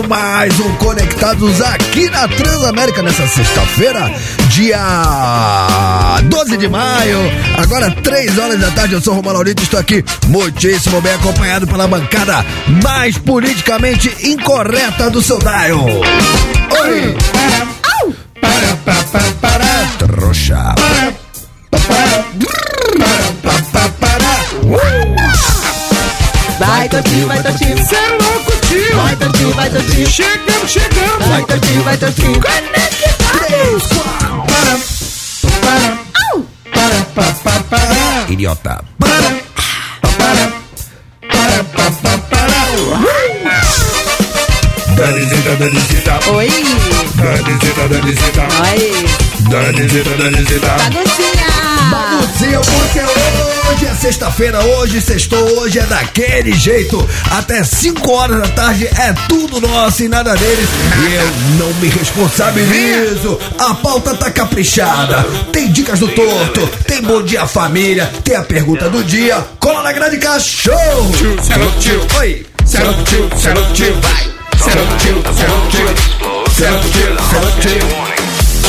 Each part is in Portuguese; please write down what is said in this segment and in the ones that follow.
Começando mais um Conectados aqui na Transamérica nessa sexta-feira, dia 12 de maio, agora 3 horas da tarde. Eu sou o Romano Laurito, estou aqui muitíssimo bem acompanhado pela bancada mais politicamente incorreta do seu dial. Oi! Para, para, para, para, Trouxa. para, para, para, para, para. Vai, Totinho, vai, Totinho. Cê é louco, tio! Vai, Totinho, vai, Totinho. Chegamos, chegamos! Vai, Totinho, vai. Três, quatro. Para, para, para, para, para, para, Idiota. para, para, para, para, para, para. Danisita, Danisita, Oi. Danisita, Danisita, Oi. Danisita, Danisita. Baguncinha. Baguncinha, porque hoje é sexta-feira, hoje sextou, hoje é daquele jeito. Até 5 horas da tarde é tudo nosso e nada deles. E eu não me responsabilizo. A pauta tá caprichada. Tem dicas do torto, tem bom dia família, tem a pergunta do dia. Cola na grande cachorro. Tio, é louco, tio. Oi. É louco, tio, é louco, tio. Cê é louco,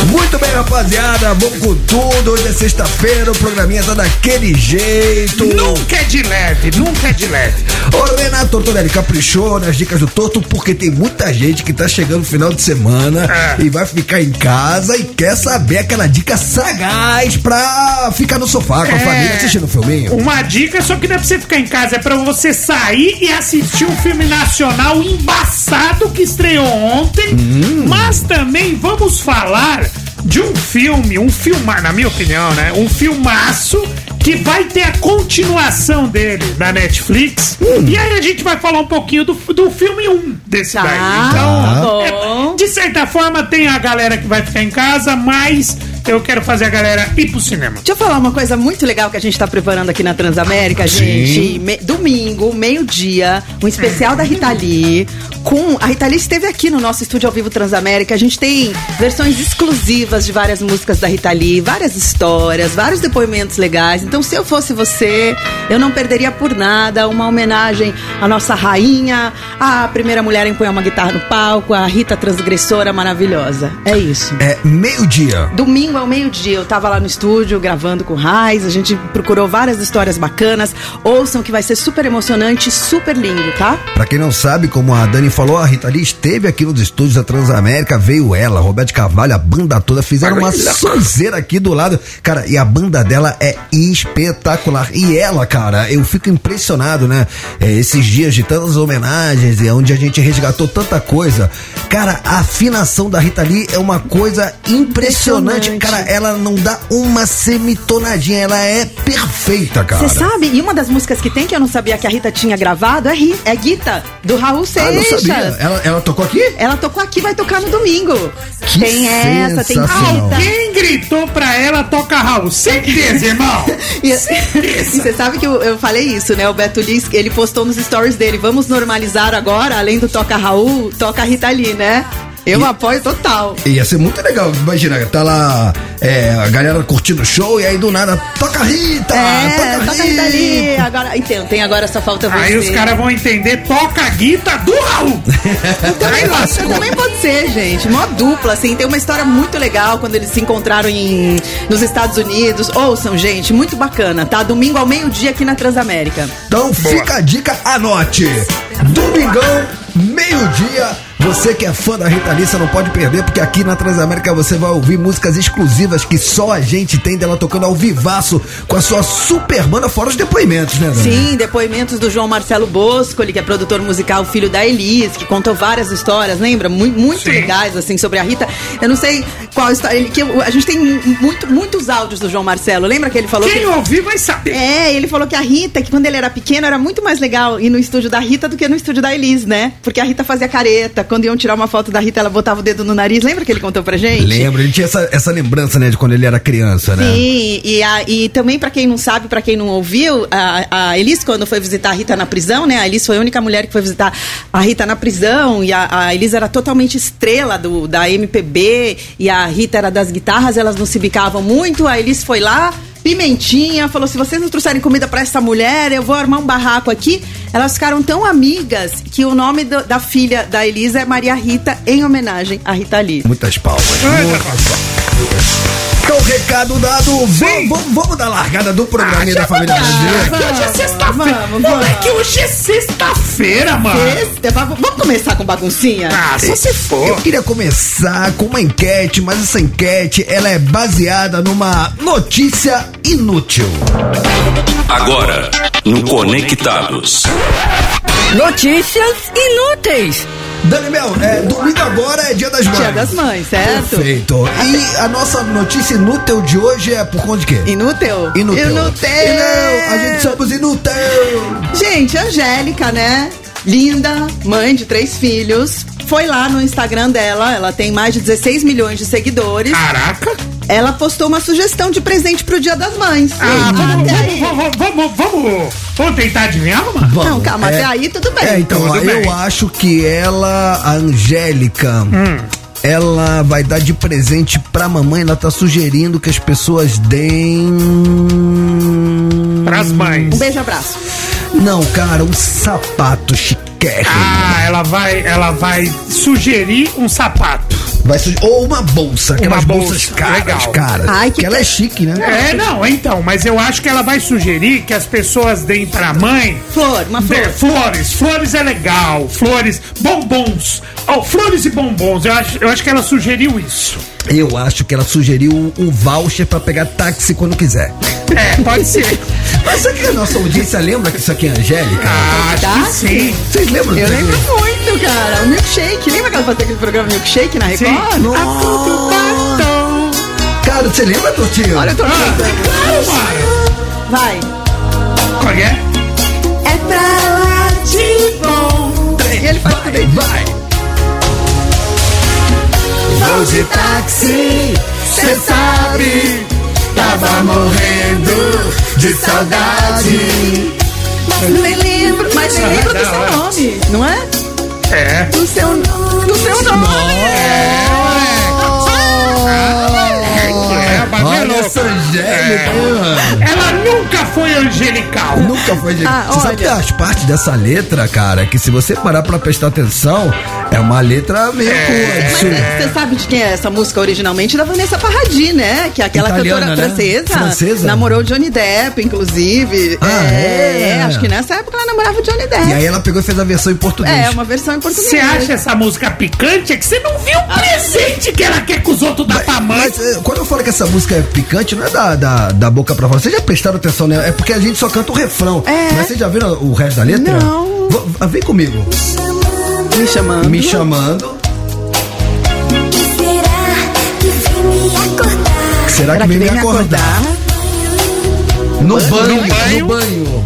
Muito bem, rapaziada, vamos com tudo. Hoje é sexta-feira, o programinha tá daquele jeito. Nunca é de leve, nunca é de leve. Ô Renato Tortorelli caprichou nas dicas do Torto porque tem muita gente que tá chegando no final de semana É. e vai ficar em casa e quer saber aquela dica sagaz pra ficar no sofá com a É. família assistindo o filminho. Uma dica, só que não é pra você ficar em casa, é pra você sair e assistir um filme nacional embaçado que estreou ontem. Mas também vamos falar de um filme, um filmar, na minha opinião, né? Um filmaço que vai ter a continuação dele na Netflix. E aí a gente vai falar um pouquinho do, do filme 1 desse Tá. daí. Então, Bom. é, de certa forma, tem a galera que vai ficar em casa, mas eu quero fazer a galera ir pro cinema. Deixa eu falar uma coisa muito legal que a gente tá preparando aqui na Transamérica, gente. Me- domingo, meio-dia, um especial da Rita Lee. Com, a Rita Lee esteve aqui no nosso estúdio ao vivo Transamérica. A gente tem versões exclusivas de várias músicas da Rita Lee, várias histórias, vários depoimentos legais. Então, se eu fosse você, eu não perderia por nada uma homenagem à nossa rainha, à primeira mulher a empunhar uma guitarra no palco, a Rita transgressora maravilhosa. É isso. É meio-dia. Domingo ao meio-dia, eu tava lá no estúdio gravando com o Raiz, a gente procurou várias histórias bacanas. Ouçam que vai ser super emocionante, super lindo, tá? Pra quem não sabe, como a Dani falou, a Rita Lee esteve aqui nos estúdios da Transamérica, veio ela, Roberto Carvalho, a banda toda, fizeram uma sonzeira aqui do lado. Cara, e a banda dela é espetacular. E ela, cara, eu fico impressionado, né? É, esses dias de tantas homenagens, é onde a gente resgatou tanta coisa. Cara, a afinação da Rita Lee é uma coisa impressionante. Impressionante. Cara, ela não dá uma semitonadinha, ela é perfeita, cara. Você sabe? E uma das músicas que tem que eu não sabia que a Rita tinha gravado é, Ri- é Guita, do Raul Ah, não Seixas. sabia. Ela, ela tocou aqui? Ela tocou aqui, vai tocar no domingo. Que tem essa, tem. Rita. Quem gritou pra ela toca Raul? Certeza, irmão! E, e você sabe que eu, eu falei isso, né? O Beto Lis, ele postou nos stories dele. Vamos normalizar agora, além do Toca Raul, toca Rita Lee, né? Eu apoio total. Ia ser muito legal, imagina, tá lá é, a galera curtindo o show e aí do nada, toca Rita! É, toca, toca Rita Lee. Agora, então, tem agora só falta você. Aí os caras vão entender, toca a guita do Raul! Aí lascou! Também pode ser, gente. Mó dupla, assim. Tem uma história muito legal quando eles se encontraram em, nos Estados Unidos. Ouçam, gente. Muito bacana, tá? Domingo ao meio-dia aqui na Transamérica. Então fica a dica, anote! Domingão, meio-dia. Você que é fã da Rita Lee, você não pode perder, porque aqui na Transamérica você vai ouvir músicas exclusivas que só a gente tem dela tocando ao vivaço com a sua super banda, fora os depoimentos, né, Dani? Sim, depoimentos do João Marcelo Bosco, ele que é produtor musical, filho da Elis, que contou várias histórias, lembra? Muito, muito legais, assim, sobre a Rita. Eu não sei qual história. Ele, que eu- a gente tem muito, muitos áudios do João Marcelo. Lembra que ele falou Quem que. ouvir vai saber! É, ele falou que a Rita, que quando ele era pequeno, era muito mais legal ir no estúdio da Rita do que no estúdio da Elis, né? Porque a Rita fazia careta. Quando iam tirar uma foto da Rita, ela botava o dedo no nariz. Lembra que ele contou pra gente? Lembro, ele tinha essa, essa lembrança, né, de quando ele era criança, né? Sim, e, a- e também pra quem não sabe, pra quem não ouviu, a, a Elis, quando foi visitar a Rita na prisão, né? A Elis foi a única mulher que foi visitar a Rita na prisão, e a, a Elis era totalmente estrela do, da MPB, e a Rita era das guitarras, elas não se bicavam muito, a Elis foi lá. Pimentinha falou: se vocês não trouxerem comida pra essa mulher, eu vou armar um barraco aqui. Elas ficaram tão amigas que o nome do- da filha da Elisa é Maria Rita, em homenagem a Rita Lee. Muitas palmas. Muitas palmas. Então, recado dado. Sim. Vamos, vamos dar largada do Ah, programinha da família brasileira. Que hoje é sexta-feira. vamos, vamos. Moleque, hoje é sexta-feira, mano. Esse- vamos vamos começar com baguncinha? Ah, só se Eu for. queria começar com uma enquete, mas essa enquete ela é baseada numa notícia inútil. Agora, no Conectados. Notícias inúteis. Daniel, é, domingo agora é dia das mães. Dia das Mães, certo? Perfeito. E a nossa notícia inútil de hoje é por conta de quê? Inútil? Inútil. Inútil. Não, a gente somos inútil. Gente, Angélica, né? Linda, mãe de três filhos. Foi lá no Instagram dela, ela tem mais de 16 milhões de seguidores. Caraca. Ela postou uma sugestão de presente pro Dia das Mães. Ah, vamos, até aí. vamos, vamos, vamos, vamos tentar adivinhar, mano? Vamos. Não, calma, É- até aí tudo bem. É, então, Tudo ó, bem. eu acho que ela, a Angélica, Hum. ela vai dar de presente pra mamãe. Ela tá sugerindo que as pessoas deem. Pras mães. Um beijo, abraço. Não, cara, um sapato chiquérrimo. Ah, ela vai, ela vai sugerir um sapato. Vai suge- Ou uma bolsa, aquelas Uma bolsas bolsa, caras, legal. cara. Ai, que que ela é chique, né? É, não, então, mas eu acho que ela vai sugerir que as pessoas deem pra mãe Flor, uma flor. de- flores. Flores é legal. Flores, bombons. Oh, flores e bombons. Eu acho, eu acho que ela sugeriu isso. Eu acho que ela sugeriu um voucher pra pegar táxi quando quiser. É, pode ser. Mas será que a nossa audiência lembra que isso aqui é Angélica? Ah, acho Tá? que sim. Vocês lembram Eu lembro muito, cara. O milkshake. Lembra que ela fazia aquele programa Milkshake na Sim. Record? Batom. Cara, você lembra, Tortinho? Olha, tô Ah, claro. Vai. Qual é? É pra lá de bom. E ele faz isso. Vai! Vou de táxi, cê sabe, tava morrendo de saudade. Mas nem lembro, mas nem lembro do seu hora. nome, não é? É. Do seu, do seu nome. É, louco. essa Angélica, hein, mano? Ela nunca foi angelical. Nunca foi de... Ah, Você sabe olha. que as partes dessa letra, cara, que se você parar pra prestar atenção, é uma letra meio É. Mas coisa. você sabe de quem é essa música originalmente? Da Vanessa Paradis, né? Que é aquela Italiana, cantora né? francesa. Francesa? Namorou o Johnny Depp, inclusive. Ah, é? Acho que nessa época ela namorava o Johnny Depp. E aí ela pegou e fez a versão em português. É, uma versão em português. Você acha essa música picante? É que você não viu o presente que ela quer que os outros dão pra mãe. Mas eh, quando eu falo que essa música é picante, não é da, da, da boca pra fora. Vocês já prestaram atenção nela? É porque a gente só canta o refrão. É. Mas vocês já viram o resto da letra? Não. V- vem comigo. Me chamando. Me chamando. Será que vem me acordar? Será que vem me acordar? No banho, banho. no banho.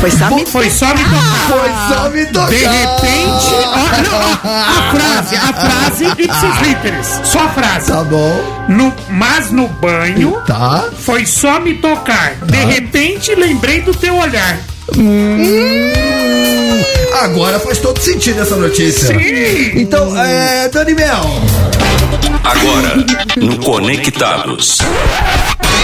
Foi só me... Foi só me tocar. Foi só me tocar. De repente, ó, não, ó, a frase, a frase ipsis literis, só a frase. Tá bom. No, mas no banho Tá. foi só me tocar. De repente lembrei do teu olhar. Agora faz todo sentido essa notícia. Sim. Então, é, Dani Mel. Agora, no Conectados.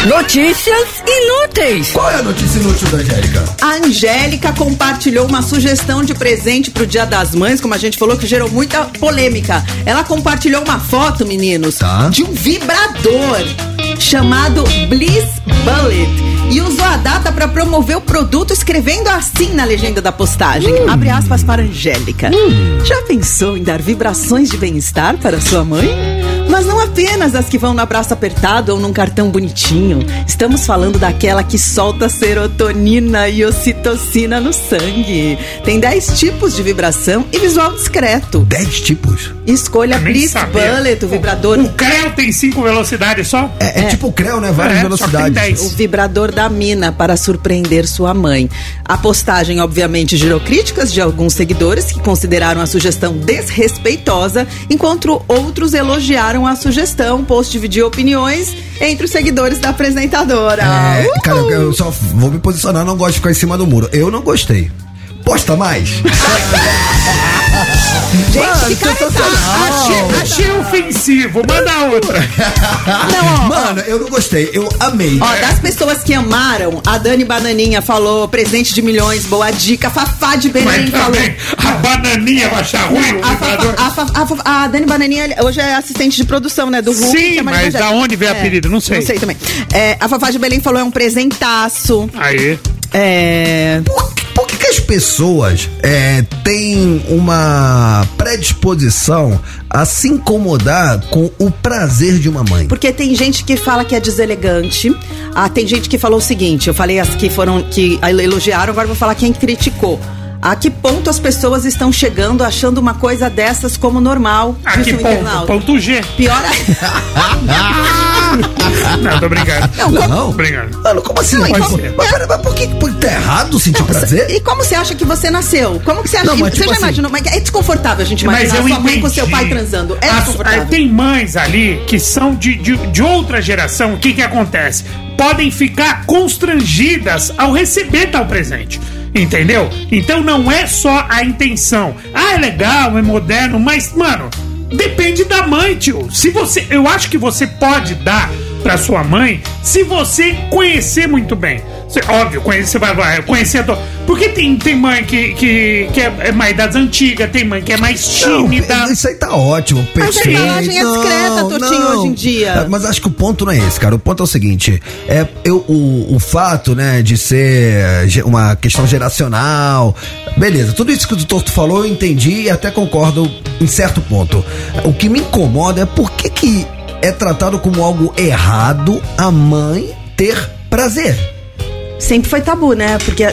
Notícias inúteis. Qual é a notícia inútil da Angélica? A Angélica compartilhou uma sugestão de presente pro Dia das Mães, como a gente falou, que gerou muita polêmica. Ela compartilhou uma foto, meninos, Tá. de um vibrador chamado Bliss Bullet. E usou a data para promover o produto, escrevendo assim na legenda da postagem. Abre aspas para Angélica. Já pensou em dar vibrações de bem-estar para sua mãe? Mas não apenas as que vão no abraço apertado ou num cartão bonitinho. Estamos falando daquela que solta serotonina e ocitocina no sangue. Tem 10 tipos de vibração e visual discreto. Dez tipos. Escolha Bliss. Bullet, o vibrador. O Creu tem cinco velocidades só? É, é tipo o Creu, né? Várias É, só que tem velocidades. O vibrador da mina para surpreender sua mãe. A postagem, obviamente, gerou críticas de alguns seguidores que consideraram a sugestão desrespeitosa, enquanto outros elogiaram a sugestão. O post dividiu opiniões entre os seguidores da apresentadora. É, Uhul! cara, eu, eu só vou me posicionar, não gosto de ficar em cima do muro. Eu não gostei. Posta mais. Gente, Mano, que cara é. Achei, achei ofensivo. Manda outra. Não, ó, Mano, eu não gostei, eu amei. Ó, das pessoas que amaram, a Dani Bananinha falou, presente de milhões, boa dica. A Fafá de Belém falou. a bananinha vai achar ruim o A. Fafá- a Fafá- a a Dani Bananinha hoje é assistente de produção, né? Do Hulk. Sim, é mas da onde veio o apelido? Não sei. Não sei também. É, a Fafá de Belém falou é um presentaço. Aí. É. As pessoas é, têm uma predisposição a se incomodar com o prazer de uma mãe? Porque tem gente que fala que é deselegante. Ah, tem gente que falou o seguinte: eu falei as que foram que elogiaram, agora vou falar quem criticou. A que ponto as pessoas estão chegando achando uma coisa dessas como normal? A que ponto? internauta. Ponto G. Pior Não, tô brincando. Não, como- Tô brincando. Mano, como assim? Não, mas, então- mas, pera, mas por que por, tá errado sentir prazer? E como você acha que você nasceu? Como que você acha Não, que mas você tipo já assim- imaginou? Mas é desconfortável a gente Mas imaginar eu sua mãe com seu pai transando. É As- desconfortável. aí tem mães ali que são de, de, de outra geração. O que que acontece? Podem ficar constrangidas ao receber tal presente. Entendeu? Então não é só a intenção. Ah, é legal, é moderno, mas, mano, depende da mãe, tio. Se você. Eu acho que você pode dar pra sua mãe se você conhecer muito bem. Você- óbvio, conhecer, vai, vai conhecer a tua. Porque tem, tem mãe que, que, que é, é mais das antigas, tem mãe que é mais tímida. Não, isso aí tá ótimo. Mas a perfeito. embalagem é discreta, Totinho, hoje em dia. É, Mas acho que o ponto não é esse, cara. O ponto é o seguinte: é eu, o, o fato, né, de ser uma questão geracional. Beleza, tudo isso que o Torto falou, eu entendi e até concordo em certo ponto. O que me incomoda é por que, que é tratado como algo errado a mãe ter prazer. Sempre foi tabu, né? Porque é,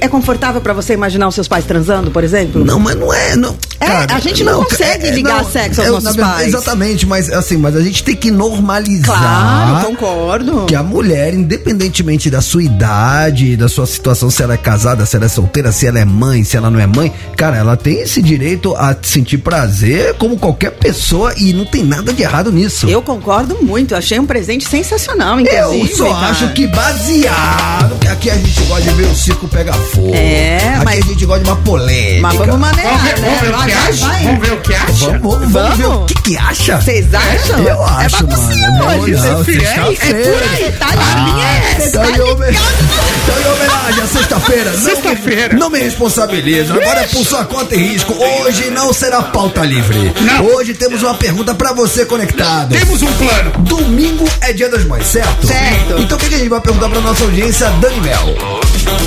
é confortável pra você imaginar os seus pais transando, por exemplo? Não, mas não é. Não, É, a gente não consegue ligar sexo aos eu, nossos verdade, pais. Exatamente, mas assim, mas a gente tem que normalizar. Claro, concordo. Que a mulher, independentemente da sua idade, da sua situação, se ela é casada, se ela é solteira, se ela é mãe, se ela não é mãe, cara, ela tem esse direito a sentir prazer como qualquer pessoa e não tem nada de errado nisso. Eu concordo muito, eu achei um presente sensacional, Eu inclusive. só cara. acho que baseado, que aqui a gente gosta de ver o circo pegar fogo. É, aqui mas- a gente gosta de uma polêmica. Mas vamos maneirar, né? Vamos ver o que acha. Vamos ver o que acha. Vamos, vamos, ver o que que acha. Vocês acham? Eu acho, é baguncinha mano. hoje, Não, não. É, é por aí, tá? A linha é tá ligado? então, em homenagem à sexta-feira. não Sexta-feira. Não me responsabilizo. Agora é por sua conta e risco. Hoje não será pauta livre. Não. Hoje temos uma pergunta pra você conectado. Temos um plano. Domingo é dia das mães, certo? Certo. Então o que que a gente vai perguntar pra nossa audiência, Dani Mel?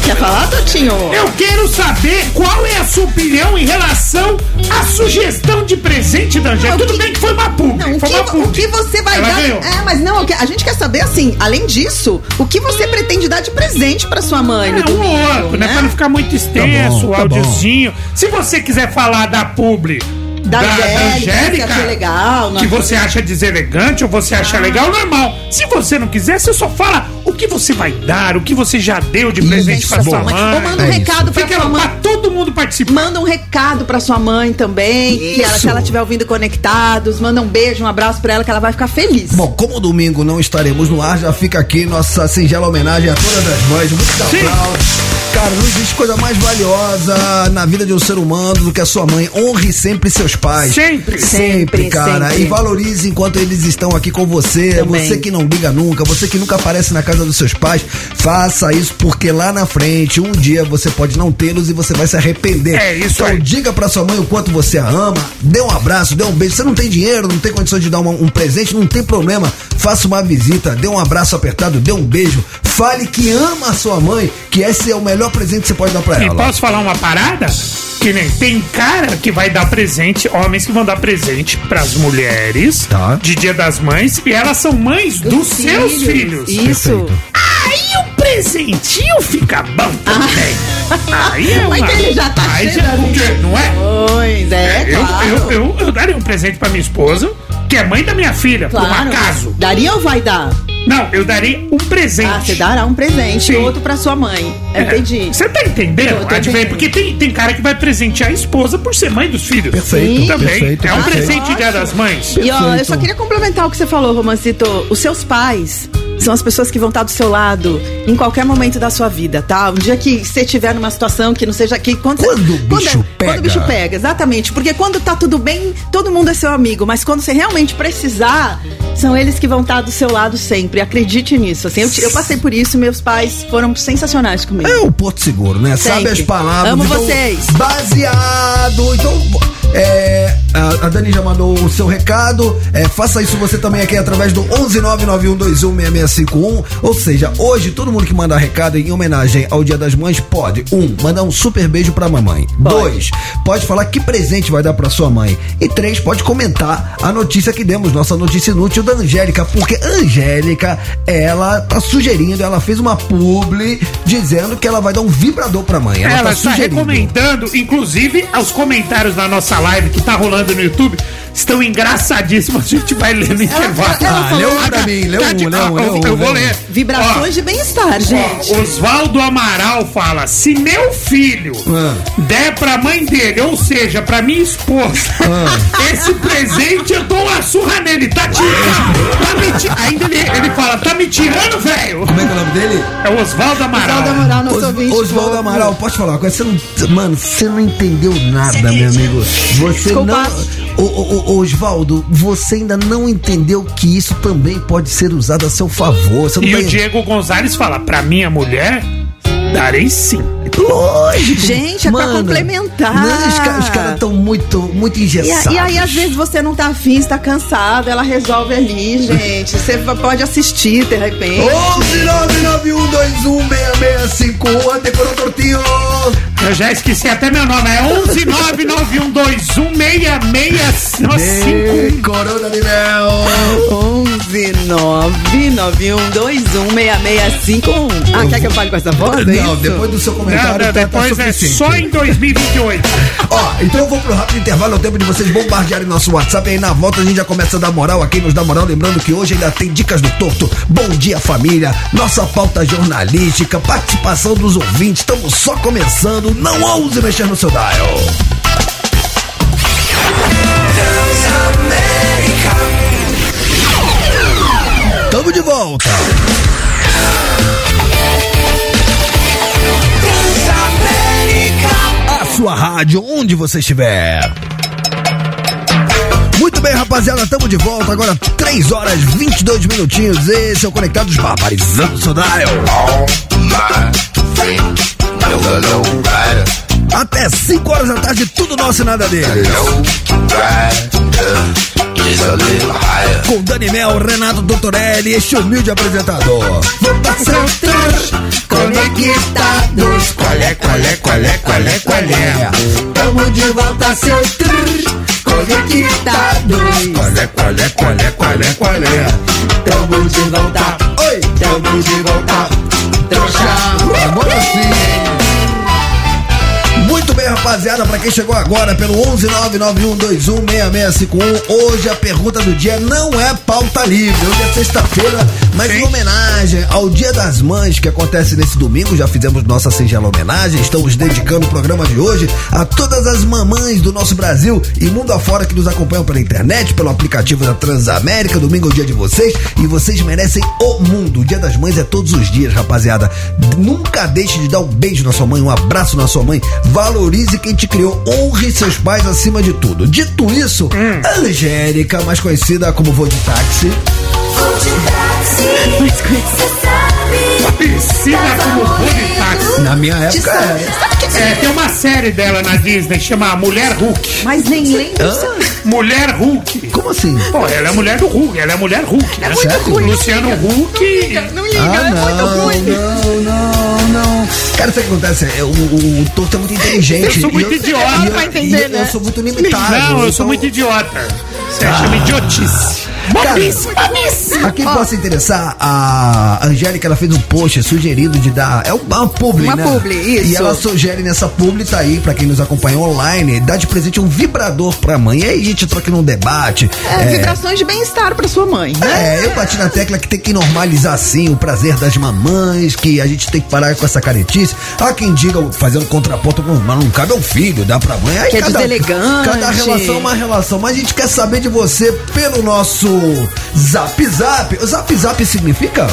Quer falar, Totinho? Eu quero saber qual é a sua opinião em relação à sugestão de presente da Angélica. O Tudo que- bem que foi uma pub. Não, o foi que, uma pub. o que você vai Ela dar. ganhou. É, mas não, o que- a gente quer saber assim, além disso, o que você pretende dar de presente pra sua mãe É um domingo, outro, né? Pra não ficar muito extenso, Tá bom, o tá áudiozinho. Se você quiser falar da publi. Da Angélica, que achou legal, que você acha deselegante ou você acha legal, normal. Se você não quiser, você só fala o que você vai dar, o que você já deu de presente pra sua mãe. Ou manda um É recado pra Fica sua pra mãe. todo mundo participar. Manda um recado pra sua mãe também, que ela, se ela estiver ouvindo conectados, manda um beijo, um abraço pra ela que ela vai ficar feliz. Bom, como domingo não estaremos no ar, já fica aqui nossa singela homenagem a todas as mães. Muito Sim. Cara, não existe coisa mais valiosa na vida de um ser humano do que a sua mãe. Honre sempre seus pais. Sempre. Sempre, Sempre, cara. sempre. E valorize enquanto eles estão aqui com você. Também. Você que não liga nunca, você que nunca aparece na casa dos seus pais, faça isso porque lá na frente, um dia você pode não tê-los e você vai se arrepender. É isso então, aí. diga pra sua mãe o quanto você a ama, dê um abraço, dê um beijo. Você não tem dinheiro, não tem condições de dar uma- um presente, não tem problema. Faça uma visita, dê um abraço apertado, dê um beijo. Fale que ama a sua mãe, que esse é o melhor presente que você pode dar pra E ela. posso falar uma parada? Que nem tem cara que vai dar presente, homens que vão dar presente pras mulheres Tá. de Dia das Mães e elas são mães dos, seus filhos. Isso. Perfeito. Aí o presentinho fica bom também. Aí é uma... Mas ele já tá Aí cheio da o quê? Não é? Pois é, eu, claro. eu, eu, eu daria um presente pra minha esposa, que é mãe da minha filha, por um claro. acaso. Daria ou vai dar? Não, eu daria um presente. Ah, você dará um presente Sim. e outro pra sua mãe. É, Entendi. Você tá entendendo? Eu tô a diferença? entendendo. Porque tem, tem cara que vai presentear a esposa por ser mãe dos filhos. Perfeito, Também. perfeito, é um perfeito. presente de Dia das Mães. E ó, eu só queria complementar o que você falou, Romancito. Os seus pais são as pessoas que vão estar do seu lado em qualquer momento da sua vida, tá? Um dia que você estiver numa situação que não seja que quando, Quando você- o bicho é- pega. Quando o bicho pega, exatamente. Porque quando tá tudo bem, todo mundo é seu amigo, mas quando você realmente precisar, são eles que vão estar do seu lado sempre. Acredite nisso. Assim, eu, eu passei por isso, meus pais foram sensacionais comigo. É o Porto Seguro, né? Sabe Sempre. as palavras. Amo então, vocês. Baseado. Então, é, a, Dani já mandou o seu recado. É, faça isso você também aqui através do 11991216651. Ou seja, hoje todo mundo que mandar recado em homenagem ao Dia das Mães pode, um, mandar um super beijo pra mamãe. Dois, pode falar que presente vai dar pra sua mãe. E três, pode comentar a notícia que demos, nossa notícia inútil da Angélica, porque a Angélica, ela tá sugerindo, ela fez uma publi dizendo que ela vai dar um vibrador pra mãe. Ela, Ela tá está sugerindo. recomendando, inclusive, os comentários na nossa live que tá rolando no YouTube estão engraçadíssimos. A gente vai ler no intervalo. Ah, lê um pra mim, lê um, de- um, ó, lê eu, um, eu vou ler. Vibrações de bem-estar, gente. Ó, Oswaldo Amaral fala: se meu filho Ah. der pra mãe dele, ou seja, pra minha esposa, Ah. esse presente, eu dou uma surra nele. Tá tirando. Tá me ti- Ainda ele, ele fala: tá me tirando, velho? Como é que é o nome dele? É o Oswaldo Amaral. Oswaldo Amaral, nosso Os- ouvinte. Oswaldo fofo. Amaral, pode falar uma coisa? Você não, mano, você não entendeu nada, meu amigo. Você Desculpa. não. Ô, ô, Oswaldo, você ainda não entendeu que isso também pode ser usado a seu favor. Você não E tá o Diego Gonzalez fala: pra minha mulher, darei sim. Lógico. Gente, é pra complementar. Os caras os caras estão muito, muito E, engessados. e aí, às vezes, você não tá afim, está cansado, ela resolve ali, gente. Você pode assistir, de repente. 11991216651, decorou tortinho. Eu já esqueci até meu nome. É 11991216651. Decorou da Nível. 11 991216651. Ah, quer que eu fale com essa voz? É Não, isso? depois do seu Não, comentário não, tá, tá depois é suficiente. só em 2028. Ó, então eu vou pro rápido intervalo, é o tempo de vocês bombardearem nosso WhatsApp. E aí na volta a gente já começa a dar moral a quem nos dá moral. Lembrando que hoje ainda tem dicas do torto. Bom dia, família. Nossa pauta jornalística, participação dos ouvintes. Estamos só começando. Não ouse mexer no seu dial. Tamo de volta. Sua rádio, onde você estiver. Muito bem, rapaziada, estamos de volta. Agora 3 horas 22 minutinhos. Esse é o Conectados Barbarizando o dial. Até 5 horas da tarde, tudo nosso e nada deles. Com Dani Mel, Renato Doutorelli, este humilde apresentador. Conectados. Qual é, qual é, qual é, qual é, qual é? Tamo de volta, seu. Conectados. Qual é, qual é, qual é, qual é, qual é? Tamo de volta. Oi, tamo de volta. Trouxa. Agora sim. Muito bem, rapaziada, pra quem chegou agora pelo 11991216651, hoje a pergunta do dia não é pauta livre, hoje é sexta-feira, mas em homenagem ao Dia das Mães que acontece nesse domingo, já fizemos nossa singela homenagem, estamos dedicando o programa de hoje a todas as mamães do nosso Brasil e mundo afora que nos acompanham pela internet, pelo aplicativo da Transamérica, domingo é o dia de vocês e vocês merecem o mundo. O Dia das Mães é todos os dias, rapaziada. Nunca deixe de dar um beijo na sua mãe, um abraço na sua mãe. Valorize quem te criou, honre seus pais acima de tudo. Dito isso, Angélica, mais conhecida como Voo de Táxi, Piscina como Rony Táxi. na minha época é. É, tem uma série dela na Disney, chama Mulher Hulk. Mas nem lembro. Mulher Hulk. Como assim? Pô, ela é a mulher do Hulk, ela é a mulher Hulk, né? muito Luciano Huck. Não liga, Ah, é muito não, ruim. não, não, não. Cara, sabe o que acontece? É, O, o, o Torto é muito inteligente. Eu sou muito e idiota. eu, Vai entender, eu, né? eu sou muito limitado. Não, eu sou então- muito idiota. Você chama idiotice. Bobice, bobice. A quem possa interessar, a Angélica ela fez um post sugerindo de dar. É uma publi, Uma né? publi, isso. E ela sugere nessa publi, tá aí, pra quem nos acompanha online, dar de presente um vibrador pra mãe. E aí a gente troca num debate. É, vibrações de bem-estar pra sua mãe, né? É, eu bati na tecla que tem que normalizar sim o prazer das mamães, que a gente tem que parar com essa caretice. Há quem diga, fazendo contraponto, "Pô, mas não cabe ao filho, dá pra mãe. Aí Que é cada, deselegante. cada relação é uma relação, mas a gente quer saber de você pelo nosso Zap Zap. O Zap Zap significa?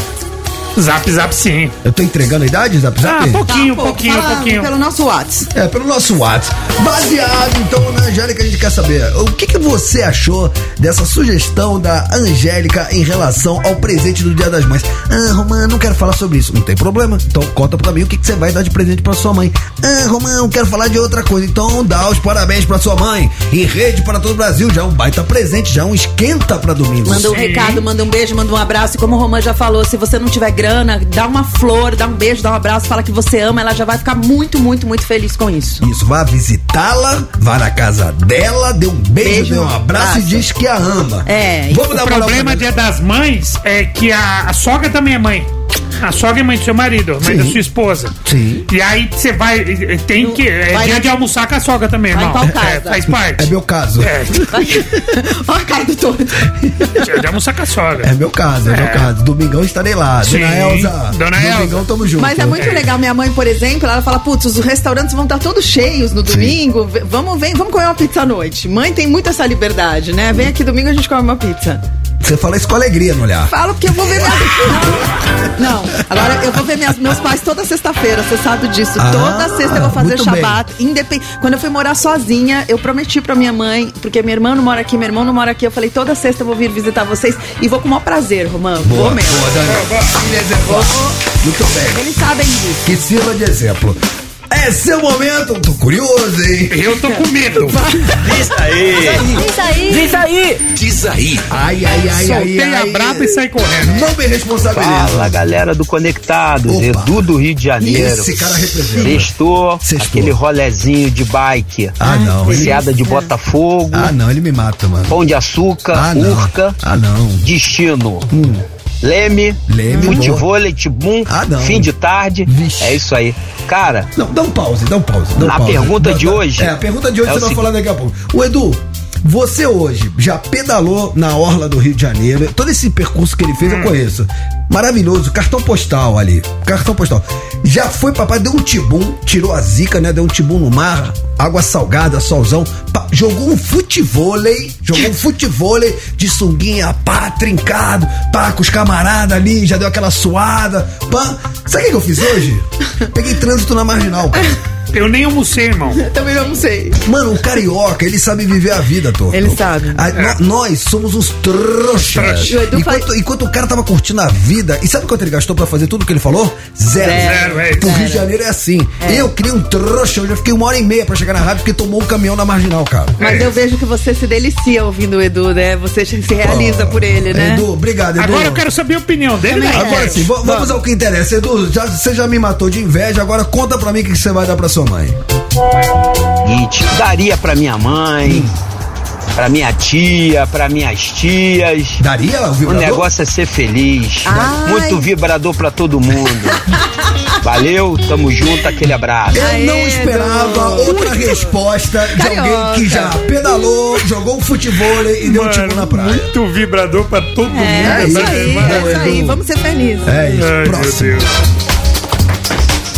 Zap, zap, sim. Eu tô entregando a idade, Zap Zap? Ah, pouquinho, Tá, pouquinho, fala pouquinho. Pelo nosso WhatsApp. É, pelo nosso WhatsApp. Baseado, então, na Angélica, a gente quer saber o que, que você achou dessa sugestão da Angélica em relação ao presente do Dia das Mães. Ah, Romã, não quero falar sobre isso. Não tem problema. Então, conta pra mim o que, que você vai dar de presente pra sua mãe. Ah, Romã, eu quero falar de outra coisa. Então, dá os parabéns pra sua mãe. Em rede para todo o Brasil. Já é um baita presente, já é um esquenta pra domingo. Manda um Sim. recado, manda um beijo, manda um abraço. E como o Romã já falou, se você não tiver grana, dá uma flor, dá um beijo, dá um abraço, fala que você ama, ela já vai ficar muito, muito, muito feliz com isso. Isso, vá visitá-la, vá na casa dela, dê um beijo, Beijo, dê um abraço e diz que a ama. É, Vamos O dar problema Dia das Mães é que a, a sogra também é mãe. A sogra é mãe do seu marido, mãe Sim. da sua esposa. Sim. E aí você vai. Tem que. É Vai dia de almoçar com a sogra também, Vai irmão. É, faz parte. É meu caso. É, Olha a cara do todo. dia de almoçar com a sogra. É meu caso, é, meu É. caso. Domingão estarei lá. Sim, Dona Elza. Dona Domingão, Elza. tamo junto. Mas é muito legal. Minha mãe, por exemplo, ela fala: putz, os restaurantes vão estar todos cheios no domingo. Vamos, vem, vamos comer uma pizza à noite. Mãe tem muito essa liberdade, né? Vem aqui domingo a gente come uma pizza. Você fala isso com alegria no olhar. Falo porque eu vou ver minha... Não, agora eu vou ver minhas- meus pais toda sexta-feira, você sabe disso. Ah, toda sexta eu vou fazer shabat. Independ... Quando eu fui morar sozinha, eu prometi pra minha mãe, porque minha irmã não mora aqui, meu irmão não mora aqui. Eu falei, toda sexta eu vou vir visitar vocês e vou com o maior prazer, Romã. Boa, vou mesmo. boa, Dani. Exemplar. Muito bem. Eles sabem disso. Que sirva de exemplo. É seu momento. Tô curioso, hein? Eu tô com medo. Isso aí. Isso aí. Diz aí. Diz aí. Ai, ai, ai, ai, Soltei ai. a braba e saí correndo. Não me responsabiliza. Fala galera do Conectados, Opa. Edu do Rio de Janeiro. Esse cara representa. Sextou, Sextou. aquele rolezinho de bike. Ah, não. Ele... Seada de Botafogo, Ah, não. Ele me mata, mano. pão de açúcar, Ah, não. urca, Ah, não. destino. Leme, Leme, futevôlei, tibum, Ah, fim de tarde. Vixe. É isso aí. Cara, Não, dá um pause, dá um pause. Dá um Na pause. pergunta Dá- de dá- hoje, É, a pergunta de hoje é você vai seguinte- falar daqui a pouco. O Edu, você hoje já pedalou na Orla do Rio de Janeiro. Todo esse percurso que ele fez eu conheço. Maravilhoso, cartão postal ali. Cartão postal. Já foi, papai, deu um tibum, tirou a zica, né? Deu um tibum no mar, água salgada, solzão. pá, jogou um futevôlei, jogou um futevôlei de sunguinha, pá, trincado, pá, com os camaradas ali, já deu aquela suada, pá. Sabe o que eu fiz hoje? Peguei trânsito na marginal, pá. Eu nem almocei, irmão. Também não sei. Mano, o carioca, ele sabe viver a vida, Torto. Ele sabe. A- no- nós somos uns trouxas. E Enquanto, faz- enquanto o cara tava curtindo a vida, e sabe quanto ele gastou pra fazer tudo que ele falou? Zero. Zero, é. O Rio de. Janeiro é assim. Eu criei um trouxa, eu já fiquei uma hora e meia pra chegar na rádio porque tomou um caminhão na marginal, cara. Mas eu vejo que você se delicia ouvindo o Edu, né? Você se realiza por ele, né? Edu, obrigado, Edu. Agora eu quero saber a opinião dele, né? Agora sim, vamos ao que interessa. Edu, já- você já me matou de inveja, agora conta pra mim o que você vai dar pra sua mãe. seguinte, daria pra minha mãe, pra minha tia, pra minhas tias. Daria o O vibrador? negócio é ser feliz. Ai. Muito vibrador pra todo mundo. Valeu, tamo junto, aquele abraço. Eu Aê, não esperava outra resposta de alguém que já Carioca. pedalou, jogou um futebol e deu um tiro na praia. muito vibrador pra todo mundo. É, É isso aí, mano, é isso aí. Vamos ser felizes. É isso, Ai, próximo.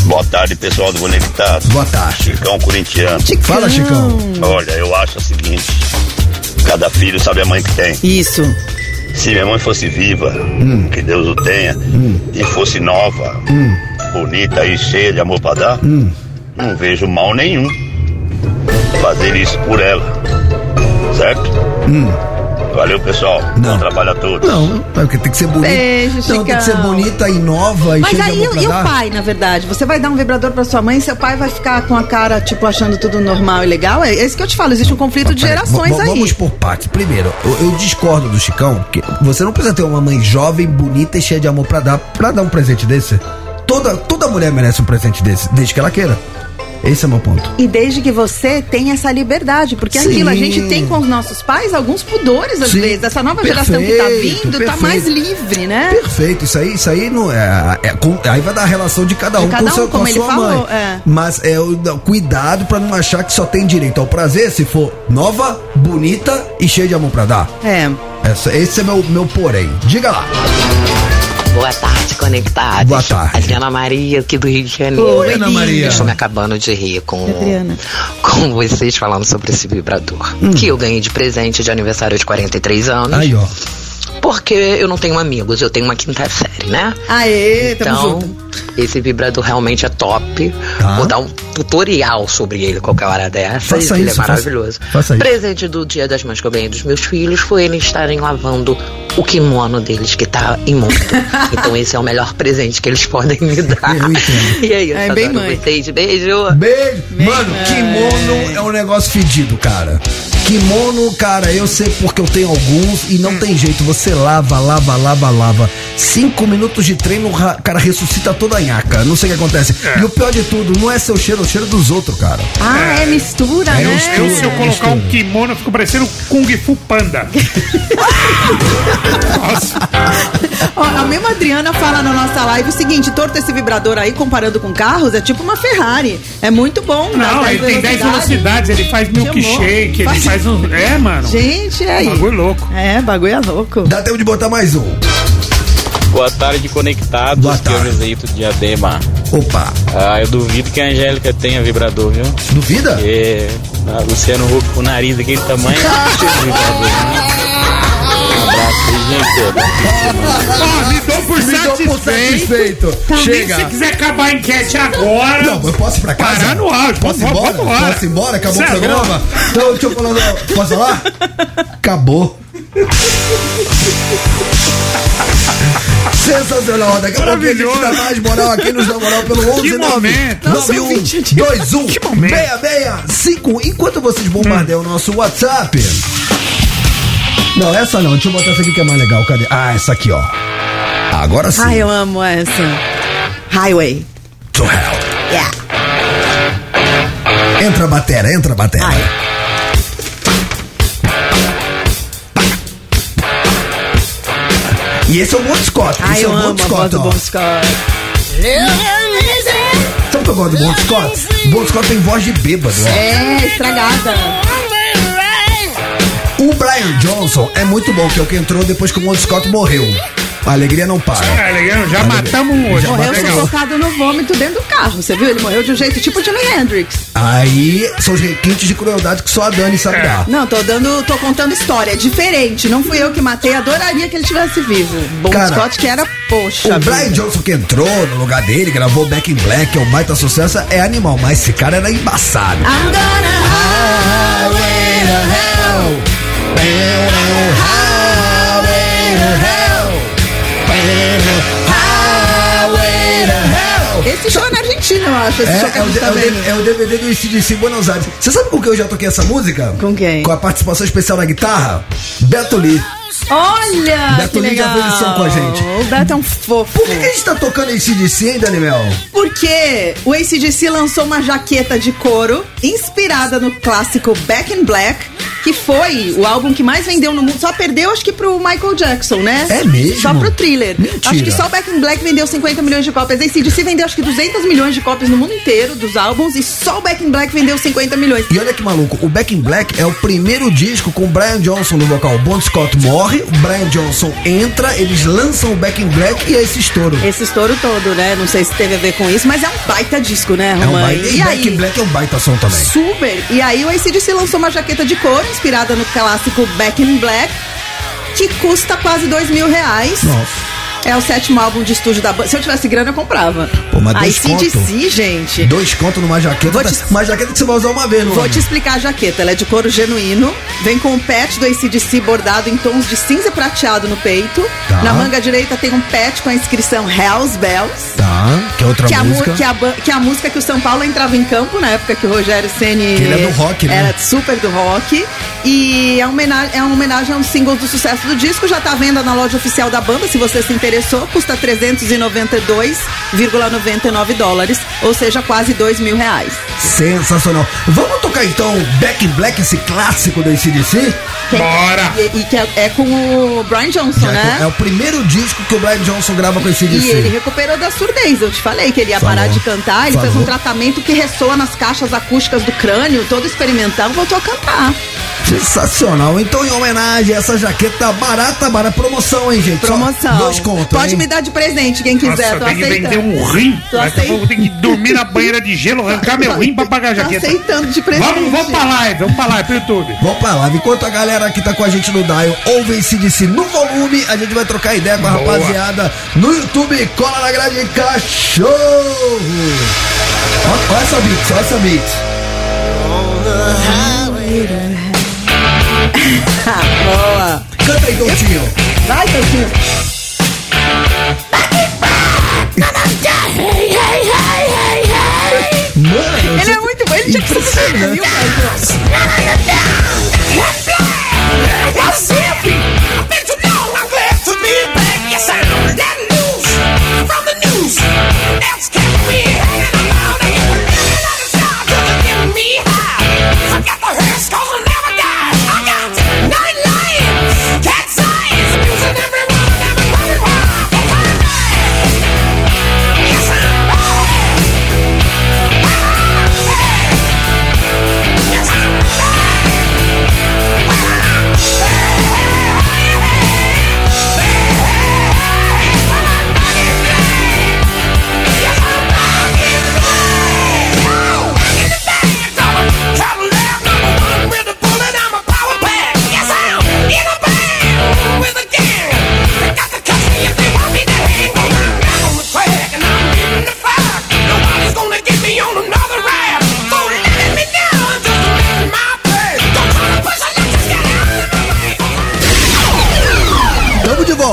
Boa tarde, pessoal do Conectado. Boa tarde. Chicão corintiano. Fala, Chicão. Olha, eu acho o seguinte: cada filho sabe a mãe que tem. Isso. Se minha mãe fosse viva, que Deus o tenha, e fosse nova, bonita e cheia de amor pra dar, não vejo mal nenhum fazer isso por ela. Certo? Valeu, pessoal. Não. Bom trabalho a todos. Não, porque tem que ser bonita. Beijo, não, tem que ser bonita e nova e Mas aí e o pai, na verdade? Você vai dar um vibrador pra sua mãe e seu pai vai ficar com a cara, tipo, achando tudo normal e legal? É isso que eu te falo, existe um conflito de gerações aí. Vamos por partes. Primeiro, eu, eu discordo do Chicão, que você não precisa ter uma mãe jovem, bonita e cheia de amor pra dar, pra dar um presente desse. Toda, toda mulher merece um presente desse, desde que ela queira. Esse é o meu ponto. E desde que você tenha essa liberdade, porque Sim. aquilo, a gente tem com os nossos pais alguns pudores às Sim. essa Essa nova geração que tá Perfeito, vindo tá perfeito. mais livre, né? Perfeito, isso aí, isso aí não é, é com- aí vai dar a relação de cada De um cada com, seu, um, com como a sua falou, mãe. é. Mas é cuidado pra não achar que só tem direito ao prazer se for nova, bonita e cheia de amor pra dar. É. Essa, esse é meu meu porém. Diga lá. Boa tarde, conectados. Boa tarde. Adriana Maria, aqui do Rio de Janeiro. Oi, Ana Maria. Eu estou me acabando de rir com, Adriana. com vocês falando sobre esse vibrador. Que eu ganhei de presente de aniversário de 43 anos. Aí, ó. Porque eu não tenho amigos, eu tenho uma quinta série, né? Aê, tamo Então, junto. Esse vibrador realmente é top. Tá. Vou dar um tutorial sobre ele qualquer hora dessa. Faça ele isso, é faça- maravilhoso. faça isso. Presente do Dia das Mães que eu ganhei dos meus filhos foi eles estarem lavando o kimono deles que tá imundo. então esse é o melhor presente que eles podem me dar. Eu entendo. E é isso, É bem adoro mãe. vocês. Beijo. Beijo. Mano, kimono é um negócio fedido, cara. Kimono, cara, eu sei porque eu tenho alguns e não tem jeito. Você lava, lava, lava, lava. Cinco minutos de treino, o cara ressuscita toda a nhaca. Não sei o que acontece. E o pior de tudo, não é seu cheiro, é o cheiro dos outros, cara. Ah, é mistura, É né? mistura. Eu, se eu colocar um kimono, eu fico parecendo Kung Fu Panda. Nossa, Ó, a mesma Adriana fala na nossa live o seguinte: torto esse vibrador aí, comparando com carros, é tipo uma Ferrari. É muito bom. não, 10 ele tem 10 velocidades. ele faz milkshake, ele Faz- faz um. É, mano. Gente, é aí. Bagulho louco. É, bagulho é louco. Dá tempo de botar mais um. Boa tarde, conectados. Boa tarde. é o Joseito Diadema. Opa, Ah, eu duvido que a Angélica tenha vibrador, viu? duvida? Porque a Luciano Huck com o nariz daquele tamanho. vibrador, né? Ó, me dou por Me dou por satisfeito. satisfeito. Também, Chega. se quiser acabar a enquete agora. Não, eu posso ir pra casa? Parar no áudio. Posso ir embora? Posso ir embora? Acabou Cê o é programa? Então, deixa eu falar. Posso falar? Acabou. Sensacional, daqui a pouco a gente dá mais moral aqui, nos dá moral pelo 11 Que 9 momento. 91 21 Que momento. 66 Enquanto vocês bombardeiam o nosso WhatsApp. Não, essa não, deixa eu botar essa aqui que é mais legal. Cadê? Ah, essa aqui, ó. Agora sim. Ai, eu amo essa. Highway. To hell. Yeah. Entra a batera, entra a batera. Ai. E esse é o Bon Scott. Ai, esse eu é o amo Bon a voz Scott, do ó. Bon Scott. Sabe o que eu gosto do Bon Scott? Bon Scott tem voz de bêbado, ó. É, estragada. O Brian Johnson é muito bom, que é o que entrou depois que o Bon Scott morreu. A alegria não para. É, legal, já matamos um hoje. Já Morreu sufocado no vômito dentro do carro. Você viu? Ele morreu de um jeito tipo Jimi Hendrix. Aí são os requintes de crueldade que só a Dani sabe É. dar. Não, tô dando, tô contando história. É diferente. Não fui eu que matei. Adoraria que ele tivesse vivo. Bon Cara, Scott que era, poxa. O Brian vida. Johnson que entrou no lugar dele, gravou Back in Black, que é um baita sucesso, é animal, mas esse cara era embaçado. I'm gonna highway to hell. Esse show é na Argentina, eu acho. Esse É, show que é a o, gente é, tá vendo. É o DVD do ICDC Buenos Aires. Você sabe com que eu já toquei essa música? Com quem? Com a participação especial na guitarra? Beto Lee. Olha, Beto que Lee já legal. fez esse som com a gente. O Beto é um fofo. Por que, a gente tá tocando ICDC, hein, Daniel? Porque o ACDC lançou uma jaqueta de couro inspirada no clássico Back in Black, que foi o álbum que mais vendeu no mundo. Só perdeu, acho que pro Michael Jackson, né? É mesmo? Só pro thriller. Mentira. Acho que só o Back in Black vendeu 50 milhões de cópias. A ACDC vendeu acho que 200 milhões de cópias no mundo inteiro dos álbuns e só o Back in Black vendeu 50 milhões. E olha que maluco, o Back in Black é o primeiro disco com o Brian Johnson no vocal. O Bon Scott morre, o Brian Johnson entra, eles lançam o Back in Black e é esse estouro. Esse estouro todo, né? Não sei se teve a ver com isso, mas é um baita disco, né, É um baita, e e Back in? Black é um baita som também. Super! E aí o ACDC lançou uma jaqueta de couro inspirada no clássico Back in Black, que custa quase dois mil reais. Nossa. É o sétimo álbum de estúdio da banda. Se eu tivesse grana, eu comprava. Pô, mas A dois ACDC, conto? gente. Dois contos numa jaqueta, Vou te- tá- uma jaqueta que você vai usar uma vez, não Vou te explicar a jaqueta. Ela é de couro genuíno. Vem com um patch do ACDC bordado em tons de cinza prateado no peito. Tá. Na manga direita tem um patch com a inscrição Hells Bells. Tá, que é outra que, a, música. que, a, que a música que o São Paulo entrava em campo na época que o Rogério Ceni Que ele é do rock, né? Era super do rock. E é uma homenagem, é uma homenagem a um single do sucesso do disco. Já tá à venda na loja oficial da banda, se você se Custa 392,99 dólares, ou seja, quase 2 mil reais. Sensacional. Vamos tocar então Back in Black, esse clássico do ACDC? Bora! E, e que é, é com o Brian Johnson, Já né? É o primeiro disco que o Brian Johnson grava com esse E ACDC. ele recuperou da surdez. Eu te falei que ele ia Falou. parar de cantar. Ele fez Falou. um tratamento que ressoa nas caixas acústicas do crânio, todo experimental, voltou a cantar. Sensacional. Então, em homenagem a essa jaqueta barata, barata, promoção, hein, gente? Só Promoção. dois contos. Pode hein? me dar de presente, quem quiser. Nossa, tô tem que aceitando. vender um rim. Tô Daqui a pouco aceitando. tem que dormir na banheira de gelo, arrancar meu rim pra pagar a Tô jaqueta. aceitando de presente. Vamos, vamos pra live, vamos pra live pro YouTube. Vamos pra lá. Enquanto a galera que tá com a gente no Dial ouve esse DC no volume, a gente vai trocar ideia com a Boa. rapaziada no YouTube. Cola na grade cachorro. Olha, olha essa beat, olha essa beat. Boa. Canta aí, Doutinho. Vai, Tadinho. Mano, Ele é muito bom, ele tinha que ser